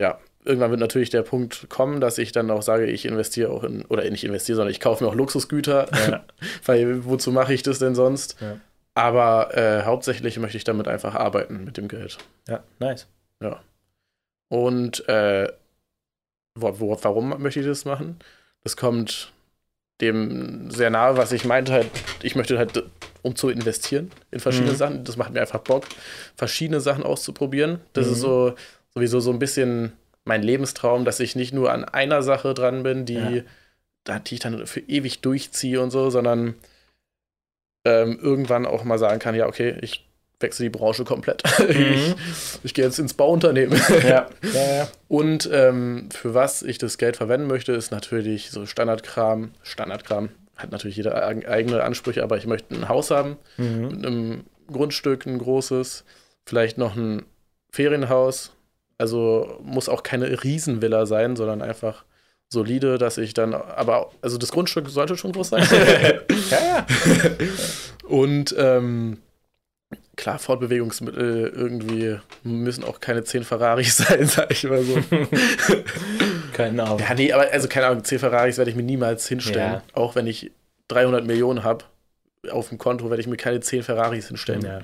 ja, irgendwann wird natürlich der Punkt kommen, dass ich dann auch sage, ich investiere auch in, oder nicht investiere, sondern ich kaufe mir auch Luxusgüter, Ja. weil wozu mache ich das denn sonst? Ja. Aber äh, hauptsächlich möchte ich damit einfach arbeiten mit dem Geld. ja, nice. Und äh, wo, wo, warum möchte ich das machen? Das kommt dem sehr nahe, was ich meinte halt, ich möchte halt um zu investieren in verschiedene Mhm. Sachen. Das macht mir einfach Bock, verschiedene Sachen auszuprobieren. Das Mhm. ist so sowieso so ein bisschen mein Lebenstraum, dass ich nicht nur an einer Sache dran bin, die, Ja. da- die ich dann für ewig durchziehe und so, sondern ähm, irgendwann auch mal sagen kann, ja, okay, ich wechsle die Branche komplett. ich, ich gehe jetzt ins Bauunternehmen. Ja, ja. Und ähm, für was ich das Geld verwenden möchte, ist natürlich so Standardkram. Standardkram hat natürlich jeder eig- eigene Ansprüche, aber ich möchte ein Haus haben Mhm. mit einem Grundstück, ein großes, vielleicht noch ein Ferienhaus. Also muss auch keine Riesenvilla sein, sondern einfach solide, dass ich dann, aber also das Grundstück sollte schon groß sein. Ja, ja. Und ähm, klar, Fortbewegungsmittel irgendwie müssen auch keine 10 Ferraris sein, sag ich mal so. Keine Ahnung. Ja, nee, aber also keine Ahnung, 10 Ferraris werde ich mir niemals hinstellen. Ja. Auch wenn ich 300 Millionen habe auf dem Konto, werde ich mir keine 10 Ferraris hinstellen. Ja.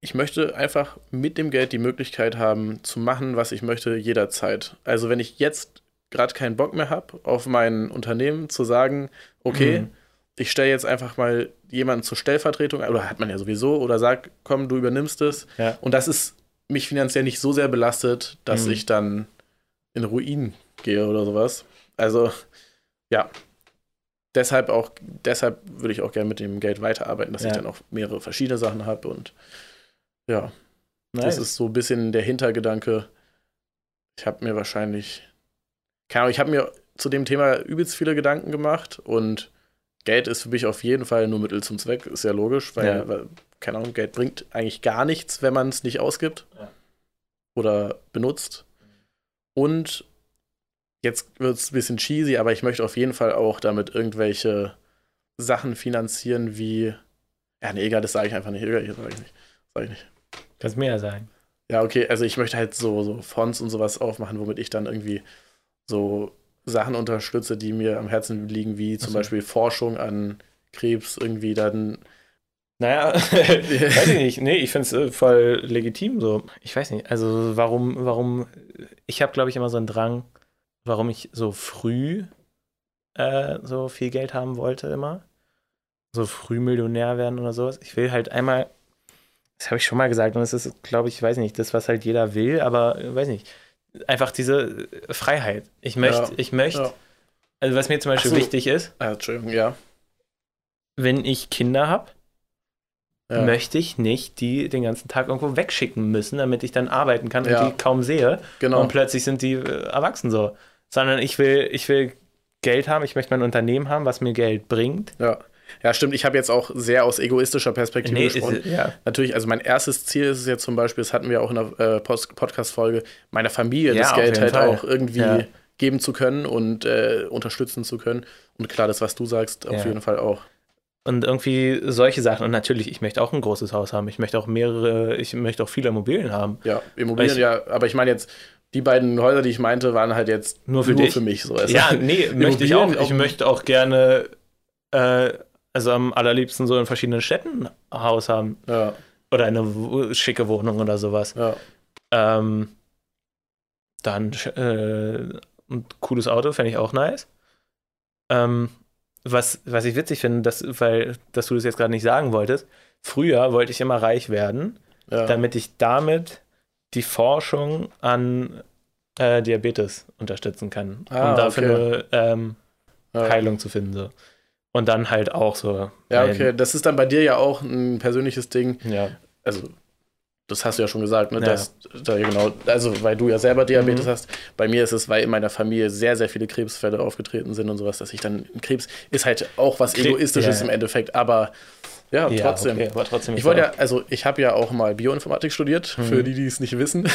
Ich möchte einfach mit dem Geld die Möglichkeit haben, zu machen, was ich möchte, jederzeit. Also wenn ich jetzt gerade keinen Bock mehr habe, auf mein Unternehmen zu sagen, okay, Mhm. ich stelle jetzt einfach mal jemanden zur Stellvertretung, oder hat man ja sowieso, oder sag, komm, du übernimmst es. Ja. Und das ist mich finanziell nicht so sehr belastet, dass Mhm. ich dann in Ruin gehe oder sowas. Also, ja. Deshalb auch, deshalb würde ich auch gerne mit dem Geld weiterarbeiten, dass Ja. ich dann auch mehrere verschiedene Sachen habe und ja, Nice. das ist so ein bisschen der Hintergedanke. Ich habe mir wahrscheinlich, keine Ahnung, ich habe mir zu dem Thema übelst viele Gedanken gemacht und Geld ist für mich auf jeden Fall nur Mittel zum Zweck, ist ja logisch, weil, Ja. weil keine Ahnung, Geld bringt eigentlich gar nichts, wenn man es nicht ausgibt Ja. oder benutzt. Und jetzt wird es ein bisschen cheesy, aber ich möchte auf jeden Fall auch damit irgendwelche Sachen finanzieren, wie, ja, nee, egal, das sage ich einfach nicht, egal, das sage ich nicht, sage ich nicht. Kannst mir ja sagen. Ja, okay, also ich möchte halt so, so Fonds und sowas aufmachen, womit ich dann irgendwie so Sachen unterstütze, die mir am Herzen liegen, wie zum so. Beispiel Forschung an Krebs, irgendwie dann. Naja, weiß ich nicht. Nee, ich finde es äh, voll legitim so. Ich weiß nicht, also warum, warum, ich habe, glaube ich, immer so einen Drang, warum ich so früh äh, so viel Geld haben wollte immer. So früh Millionär werden oder sowas. Ich will halt einmal, das habe ich schon mal gesagt und es ist, glaube ich, weiß nicht, das, was halt jeder will, aber äh, weiß nicht, einfach diese äh, Freiheit. Ich möchte, Ja. ich möchte, Ja. also was mir zum Beispiel so. wichtig ist, Ah, Entschuldigung, ja. wenn ich Kinder habe, ja. möchte ich nicht die den ganzen Tag irgendwo wegschicken müssen, damit ich dann arbeiten kann und die kaum sehe Genau. und plötzlich sind die äh, erwachsen so. Sondern ich will, ich will Geld haben, ich möchte mein Unternehmen haben, was mir Geld bringt. Ja. Ja, stimmt. Ich habe jetzt auch sehr aus egoistischer Perspektive ist, gesprochen. ja. Natürlich, also mein erstes Ziel ist es jetzt zum Beispiel, das hatten wir auch in der äh, Podcast-Folge, meiner Familie Ja, das Geld halt Fall. auch irgendwie Ja. geben zu können und äh, unterstützen zu können. Und klar, das, was du sagst, auf jeden Fall auch. Und irgendwie solche Sachen. Und natürlich, ich möchte auch ein großes Haus haben. Ich möchte auch mehrere, ich möchte auch viele Immobilien haben. Ja, Immobilien, Ich- ja, aber ich meine jetzt, die beiden Häuser, die ich meinte, waren halt jetzt Nur für dich? mich so. Also, Ja, nee, möchte ich auch. Ich möchte auch gerne, äh, also am allerliebsten so in verschiedenen Städten ein Haus haben. ja, Oder eine schicke Wohnung oder sowas. ja, Ähm, dann äh, ein cooles Auto fände ich auch nice. Ähm, was, was ich witzig finde, dass, weil, dass du das jetzt gerade nicht sagen wolltest, früher wollte ich immer reich werden, ja. damit ich damit die Forschung an äh, Diabetes unterstützen kann. Ah, um dafür okay. eine ähm, ja. Heilung zu finden. So. Und dann halt auch so. ja, okay, das ist dann bei dir ja auch ein persönliches Ding. Ja, Also, das hast du ja schon gesagt, ne? Ja. Dass, da genau, also weil du ja selber Diabetes Mhm. hast. Bei mir ist es, weil in meiner Familie sehr, sehr viele Krebsfälle aufgetreten sind und sowas, dass ich dann Krebs ist halt auch was Kre- Egoistisches ja. im Endeffekt, aber ja, ja trotzdem. Okay, trotzdem Ich wollte ja, also ich habe ja auch mal Bioinformatik studiert, Mhm. für die, die es nicht wissen.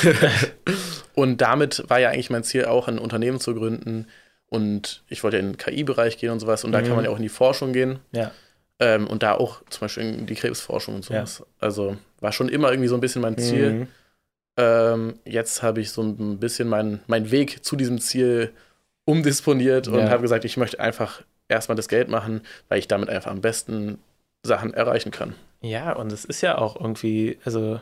und damit war ja eigentlich mein Ziel auch, ein Unternehmen zu gründen. Und ich wollte in den KI-Bereich gehen und sowas. Und da Mhm. kann man ja auch in die Forschung gehen. Ja. Ähm, und da auch zum Beispiel in die Krebsforschung und sowas. Also war schon immer irgendwie so ein bisschen mein Ziel. Mhm. Ähm, jetzt habe ich so ein bisschen meinen mein Weg zu diesem Ziel umdisponiert und Ja. habe gesagt, ich möchte einfach erstmal das Geld machen, weil ich damit einfach am besten Sachen erreichen kann. Ja, und es ist ja auch irgendwie, also,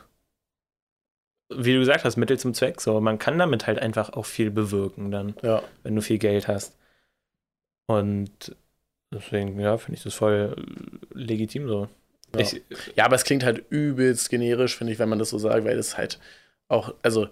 wie du gesagt hast, Mittel zum Zweck. So, man kann damit halt einfach auch viel bewirken, dann, Ja. wenn du viel Geld hast. Und deswegen, ja, finde ich das voll legitim so. Ja. Ich, Ja, aber es klingt halt übelst generisch, finde ich, wenn man das so sagt, weil es halt auch, also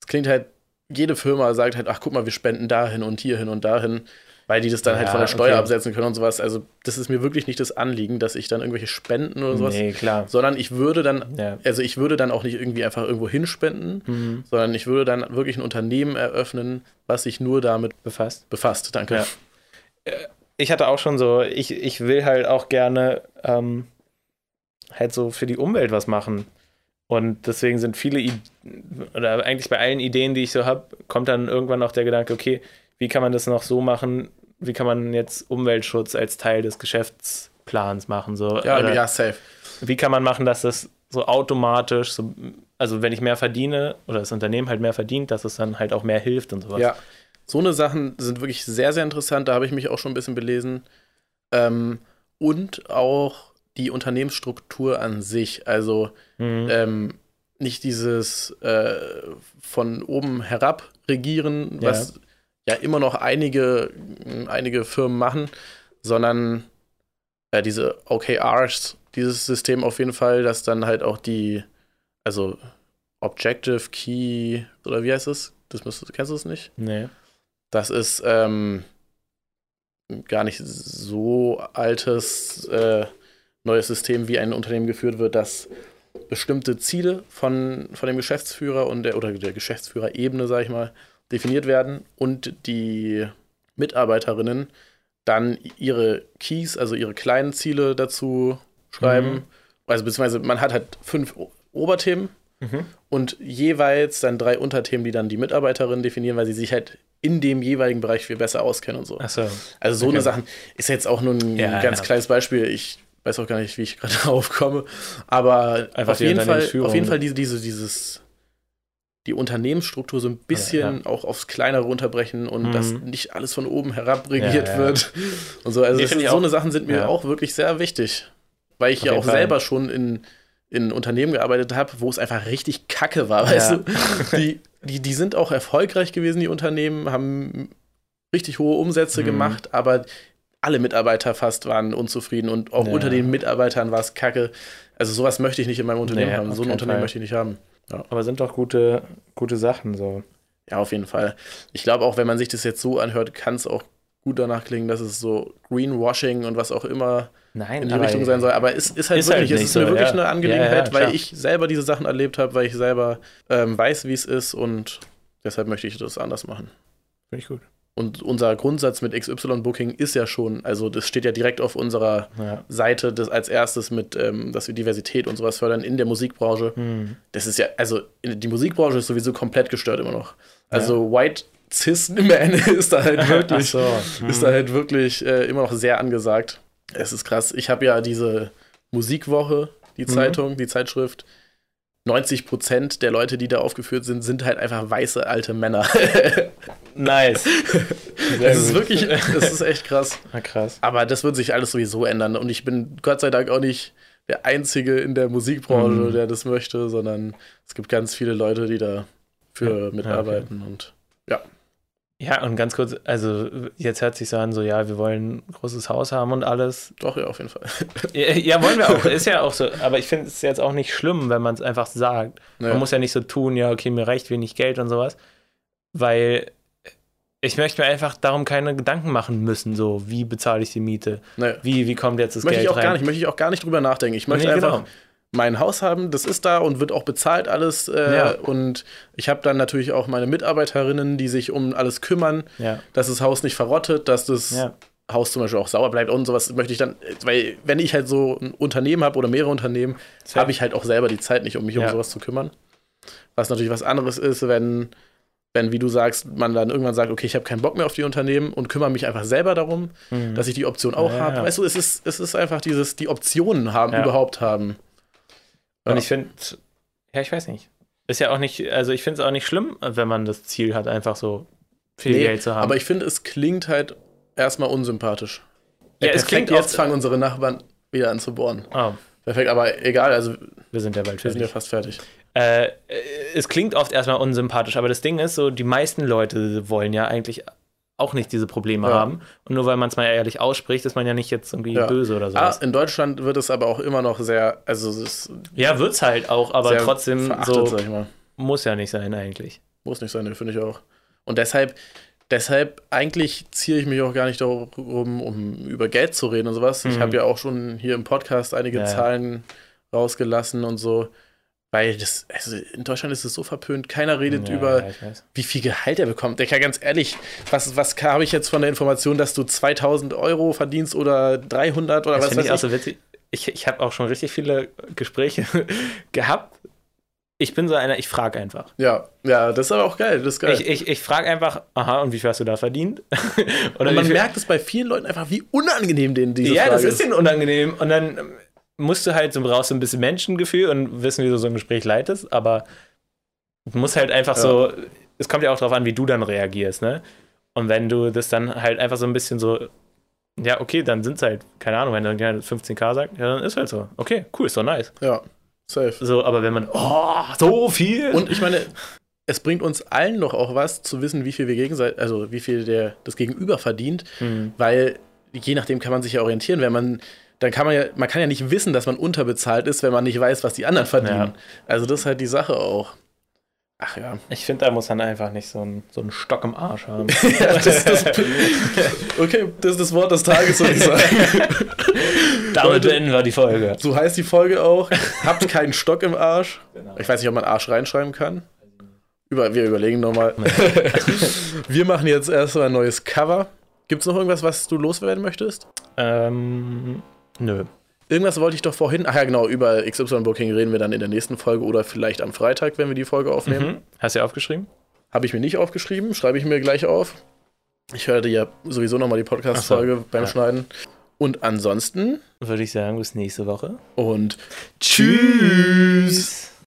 es klingt halt, jede Firma sagt halt, ach guck mal, wir spenden dahin und hierhin und dahin, weil die das dann halt Ja, von der Steuer okay. absetzen können und sowas. Also das ist mir wirklich nicht das Anliegen, dass ich dann irgendwelche Spenden oder sowas, nee, klar. sondern ich würde dann, Ja. also ich würde dann auch nicht irgendwie einfach irgendwo hinspenden, Mhm. sondern ich würde dann wirklich ein Unternehmen eröffnen, was sich nur damit Befasst. befasst. Danke. Ja. ich hatte auch schon so, ich, ich will halt auch gerne ähm, halt so für die Umwelt was machen. Und deswegen sind viele, I oder eigentlich bei allen Ideen, die ich so habe, kommt dann irgendwann auch der Gedanke, okay, wie kann man das noch so machen, wie kann man jetzt Umweltschutz als Teil des Geschäftsplans machen? So, Ja, oder ja, safe. wie kann man machen, dass das so automatisch, so, also wenn ich mehr verdiene oder das Unternehmen halt mehr verdient, dass es dann halt auch mehr hilft und sowas. Ja, so eine Sachen sind wirklich sehr, sehr interessant. Da habe ich mich auch schon ein bisschen belesen. Ähm, und auch die Unternehmensstruktur an sich. Also Mhm. ähm, nicht dieses äh, von oben herab regieren, Ja. was ja immer noch einige, einige Firmen machen, sondern äh, diese OKRs, dieses System auf jeden Fall, dass dann halt auch die, also Objective Key, oder wie heißt es? Das müsstest, kennst du es nicht? Nee. Das ist ähm, gar nicht so altes äh, neues System, wie ein Unternehmen geführt wird, dass bestimmte Ziele von, von dem Geschäftsführer und der oder der Geschäftsführerebene, sag ich mal, definiert werden und die Mitarbeiterinnen dann ihre Keys, also ihre kleinen Ziele dazu schreiben. Mhm. Also beziehungsweise man hat halt fünf Oberthemen Mhm. und jeweils dann drei Unterthemen, die dann die Mitarbeiterinnen definieren, weil sie sich halt in dem jeweiligen Bereich viel besser auskennen und so. Achso. Also so Okay. eine Sachen ist jetzt auch nur ein Ja, ganz ja. kleines Beispiel. Ich weiß auch gar nicht, wie ich gerade drauf komme. Aber Einfach auf jeden, Fall, auf jeden Fall diese, diese, dieses die Unternehmensstruktur so ein bisschen auch aufs Kleinere runterbrechen und Mhm. dass nicht alles von oben herab regiert Ja, ja. wird. Und so, also Nee, das so auch. eine Sachen sind mir Ja. auch wirklich sehr wichtig. Weil ich Auf ja auch Fall. selber schon in, in Unternehmen gearbeitet habe, wo es einfach richtig kacke war, weißt Ja. du? Die, die, die sind auch erfolgreich gewesen, die Unternehmen, haben richtig hohe Umsätze Mhm. gemacht, aber alle Mitarbeiter fast waren unzufrieden und auch Ja. unter den Mitarbeitern war es kacke. Also sowas möchte ich nicht in meinem Unternehmen Nee, haben. So ein Unternehmen Fall. möchte ich nicht haben. Aber sind doch gute, gute Sachen so. Ja, auf jeden Fall. Ich glaube auch, wenn man sich das jetzt so anhört, kann es auch gut danach klingen, dass es so Greenwashing und was auch immer Nein, in die Richtung sein soll. Aber es ist halt Ist halt wirklich, es nicht ist mir so, wirklich ja. eine Angelegenheit, Ja, ja, weil ich selber diese Sachen erlebt habe, weil ich selber ähm, weiß, wie es ist und deshalb möchte ich das anders machen. Finde ich gut. Und unser Grundsatz mit XY-Booking ist ja schon, also das steht ja direkt auf unserer Ja. Seite des, als erstes mit, ähm, dass wir Diversität und sowas fördern in der Musikbranche. Hm. Das ist ja, also die Musikbranche ist sowieso komplett gestört immer noch. Also White Cis Man ist da halt wirklich, so. ist Hm. da halt wirklich äh, immer noch sehr angesagt. Es ist krass. Ich habe ja diese Musikwoche, die Mhm. Zeitung, die Zeitschrift. 90 Prozent der Leute, die da aufgeführt sind, sind halt einfach weiße alte Männer. Nice. Sehr Das ist wirklich, das ist echt krass. Ah, krass. Aber das wird sich alles sowieso ändern. Und ich bin Gott sei Dank auch nicht der Einzige in der Musikbranche, Mhm. der das möchte, sondern es gibt ganz viele Leute, die da für Ja, mitarbeiten. Und Ja, und ganz kurz, also jetzt hört sich so an, so ja, wir wollen ein großes Haus haben und alles. doch, ja, auf jeden Fall. Ja, ja wollen wir auch, ist ja auch so. Aber ich finde es jetzt auch nicht schlimm, wenn man es einfach sagt. Ja. Man muss ja nicht so tun, ja, okay, mir reicht wenig Geld und sowas. Weil ich möchte mir einfach darum keine Gedanken machen müssen, so, wie bezahle ich die Miete? Naja. Wie, wie kommt jetzt das Möchte Geld ich auch rein? gar nicht, möchte ich auch gar nicht drüber nachdenken. Ich möchte Nee, einfach genau. Mein Haus haben, das ist da und wird auch bezahlt alles. Äh, Ja. Und ich habe dann natürlich auch meine Mitarbeiterinnen, die sich um alles kümmern, Ja, dass das Haus nicht verrottet, dass das ja, Haus zum Beispiel auch sauer bleibt und sowas möchte ich dann, weil wenn ich halt so ein Unternehmen habe oder mehrere Unternehmen, habe ich halt auch selber die Zeit nicht, um mich um sowas zu kümmern. Was natürlich was anderes ist, wenn, wenn, wie du sagst, man dann irgendwann sagt, okay, ich habe keinen Bock mehr auf die Unternehmen und kümmere mich einfach selber darum, Mhm. dass ich die Option auch habe. Weißt du, es ist, es ist einfach dieses, die Optionen haben, überhaupt haben. Und Ja. ich finde, ja, ich weiß nicht. Ist ja auch nicht, also ich finde es auch nicht schlimm, wenn man das Ziel hat, einfach so viel Nee, Geld zu haben. Aber ich finde, es klingt halt erstmal unsympathisch. Ja, es perfekt, klingt jetzt oft- fangen unsere Nachbarn wieder an zu bohren. oh, Perfekt, aber egal, also wir sind ja bald wir sind ja fertig. fast fertig. Äh, es klingt oft erstmal unsympathisch, aber das Ding ist so, die meisten Leute wollen ja eigentlich auch nicht diese Probleme Ja. haben. Und nur weil man es mal ehrlich ausspricht, ist man ja nicht jetzt irgendwie Ja. böse oder Ah, sowas. in Deutschland wird es aber auch immer noch sehr, also es ist ja, wird's halt auch, aber trotzdem so ich muss ja nicht sein eigentlich. Muss nicht sein, finde ich auch. Und deshalb, deshalb, eigentlich ziehe ich mich auch gar nicht darum, um über Geld zu reden und sowas. Ich Mhm. habe ja auch schon hier im Podcast einige ja. Zahlen rausgelassen und so. Weil das, also in Deutschland ist es so verpönt. Keiner redet Ja, über, ja, wie viel Gehalt er bekommt. Kann ganz ehrlich, was, was habe ich jetzt von der Information, dass du 2000 Euro verdienst oder 300 oder Das was weiß ich auch ich? so witzig. Ich, ich habe auch schon richtig viele Gespräche gehabt. Ich bin so einer, ich frage einfach. Ja, ja, das ist aber auch geil. Das ist geil. Ich, ich, ich frage einfach, aha, und wie viel hast du da verdient? Oder und man merkt es bei vielen Leuten einfach, wie unangenehm denen diese ja, Frage das ist denen unangenehm. Und dann ähm, musst du halt so brauchst du ein bisschen Menschengefühl und wissen, wie du so ein Gespräch leitest, aber du musst halt einfach Ja. so, es kommt ja auch darauf an, wie du dann reagierst, ne? Und wenn du das dann halt einfach so ein bisschen so, ja, okay, dann sind es halt, keine Ahnung, wenn dann jemand 15k sagt, ja, dann ist halt so. Okay, cool, ist doch nice. Ja, safe. So, aber wenn man, oh, so viel. Und ich meine, es bringt uns allen doch auch was zu wissen, wie viel wir gegenseitig, also wie viel der das Gegenüber verdient, Hm. weil je nachdem kann man sich ja orientieren, wenn man dann kann man ja, man kann ja nicht wissen, dass man unterbezahlt ist, wenn man nicht weiß, was die anderen verdienen. Ja. Also das ist halt die Sache auch. Ach ja. Ich finde, da muss man einfach nicht so einen, so einen Stock im Arsch haben. ja das, das, okay, das ist das Wort des Tages, würde ich sagen. Damit beenden wir die Folge. So heißt die Folge auch. Habt keinen Stock im Arsch. Genau. Ich weiß nicht, ob man Arsch reinschreiben kann. Über, wir überlegen nochmal. wir machen jetzt erstmal ein neues Cover. Gibt es noch irgendwas, was du loswerden möchtest? Ähm, nö. Irgendwas wollte ich doch vorhin. Ach ja, genau, über XY Booking reden wir dann in der nächsten Folge oder vielleicht am Freitag, wenn wir die Folge aufnehmen. Mhm. Hast du ja aufgeschrieben? Habe ich mir nicht aufgeschrieben, schreibe ich mir gleich auf. Ich höre dir ja sowieso nochmal die Podcast-Folge beim Ja. Schneiden. Und ansonsten Würde ich sagen, bis nächste Woche. und Tschüss.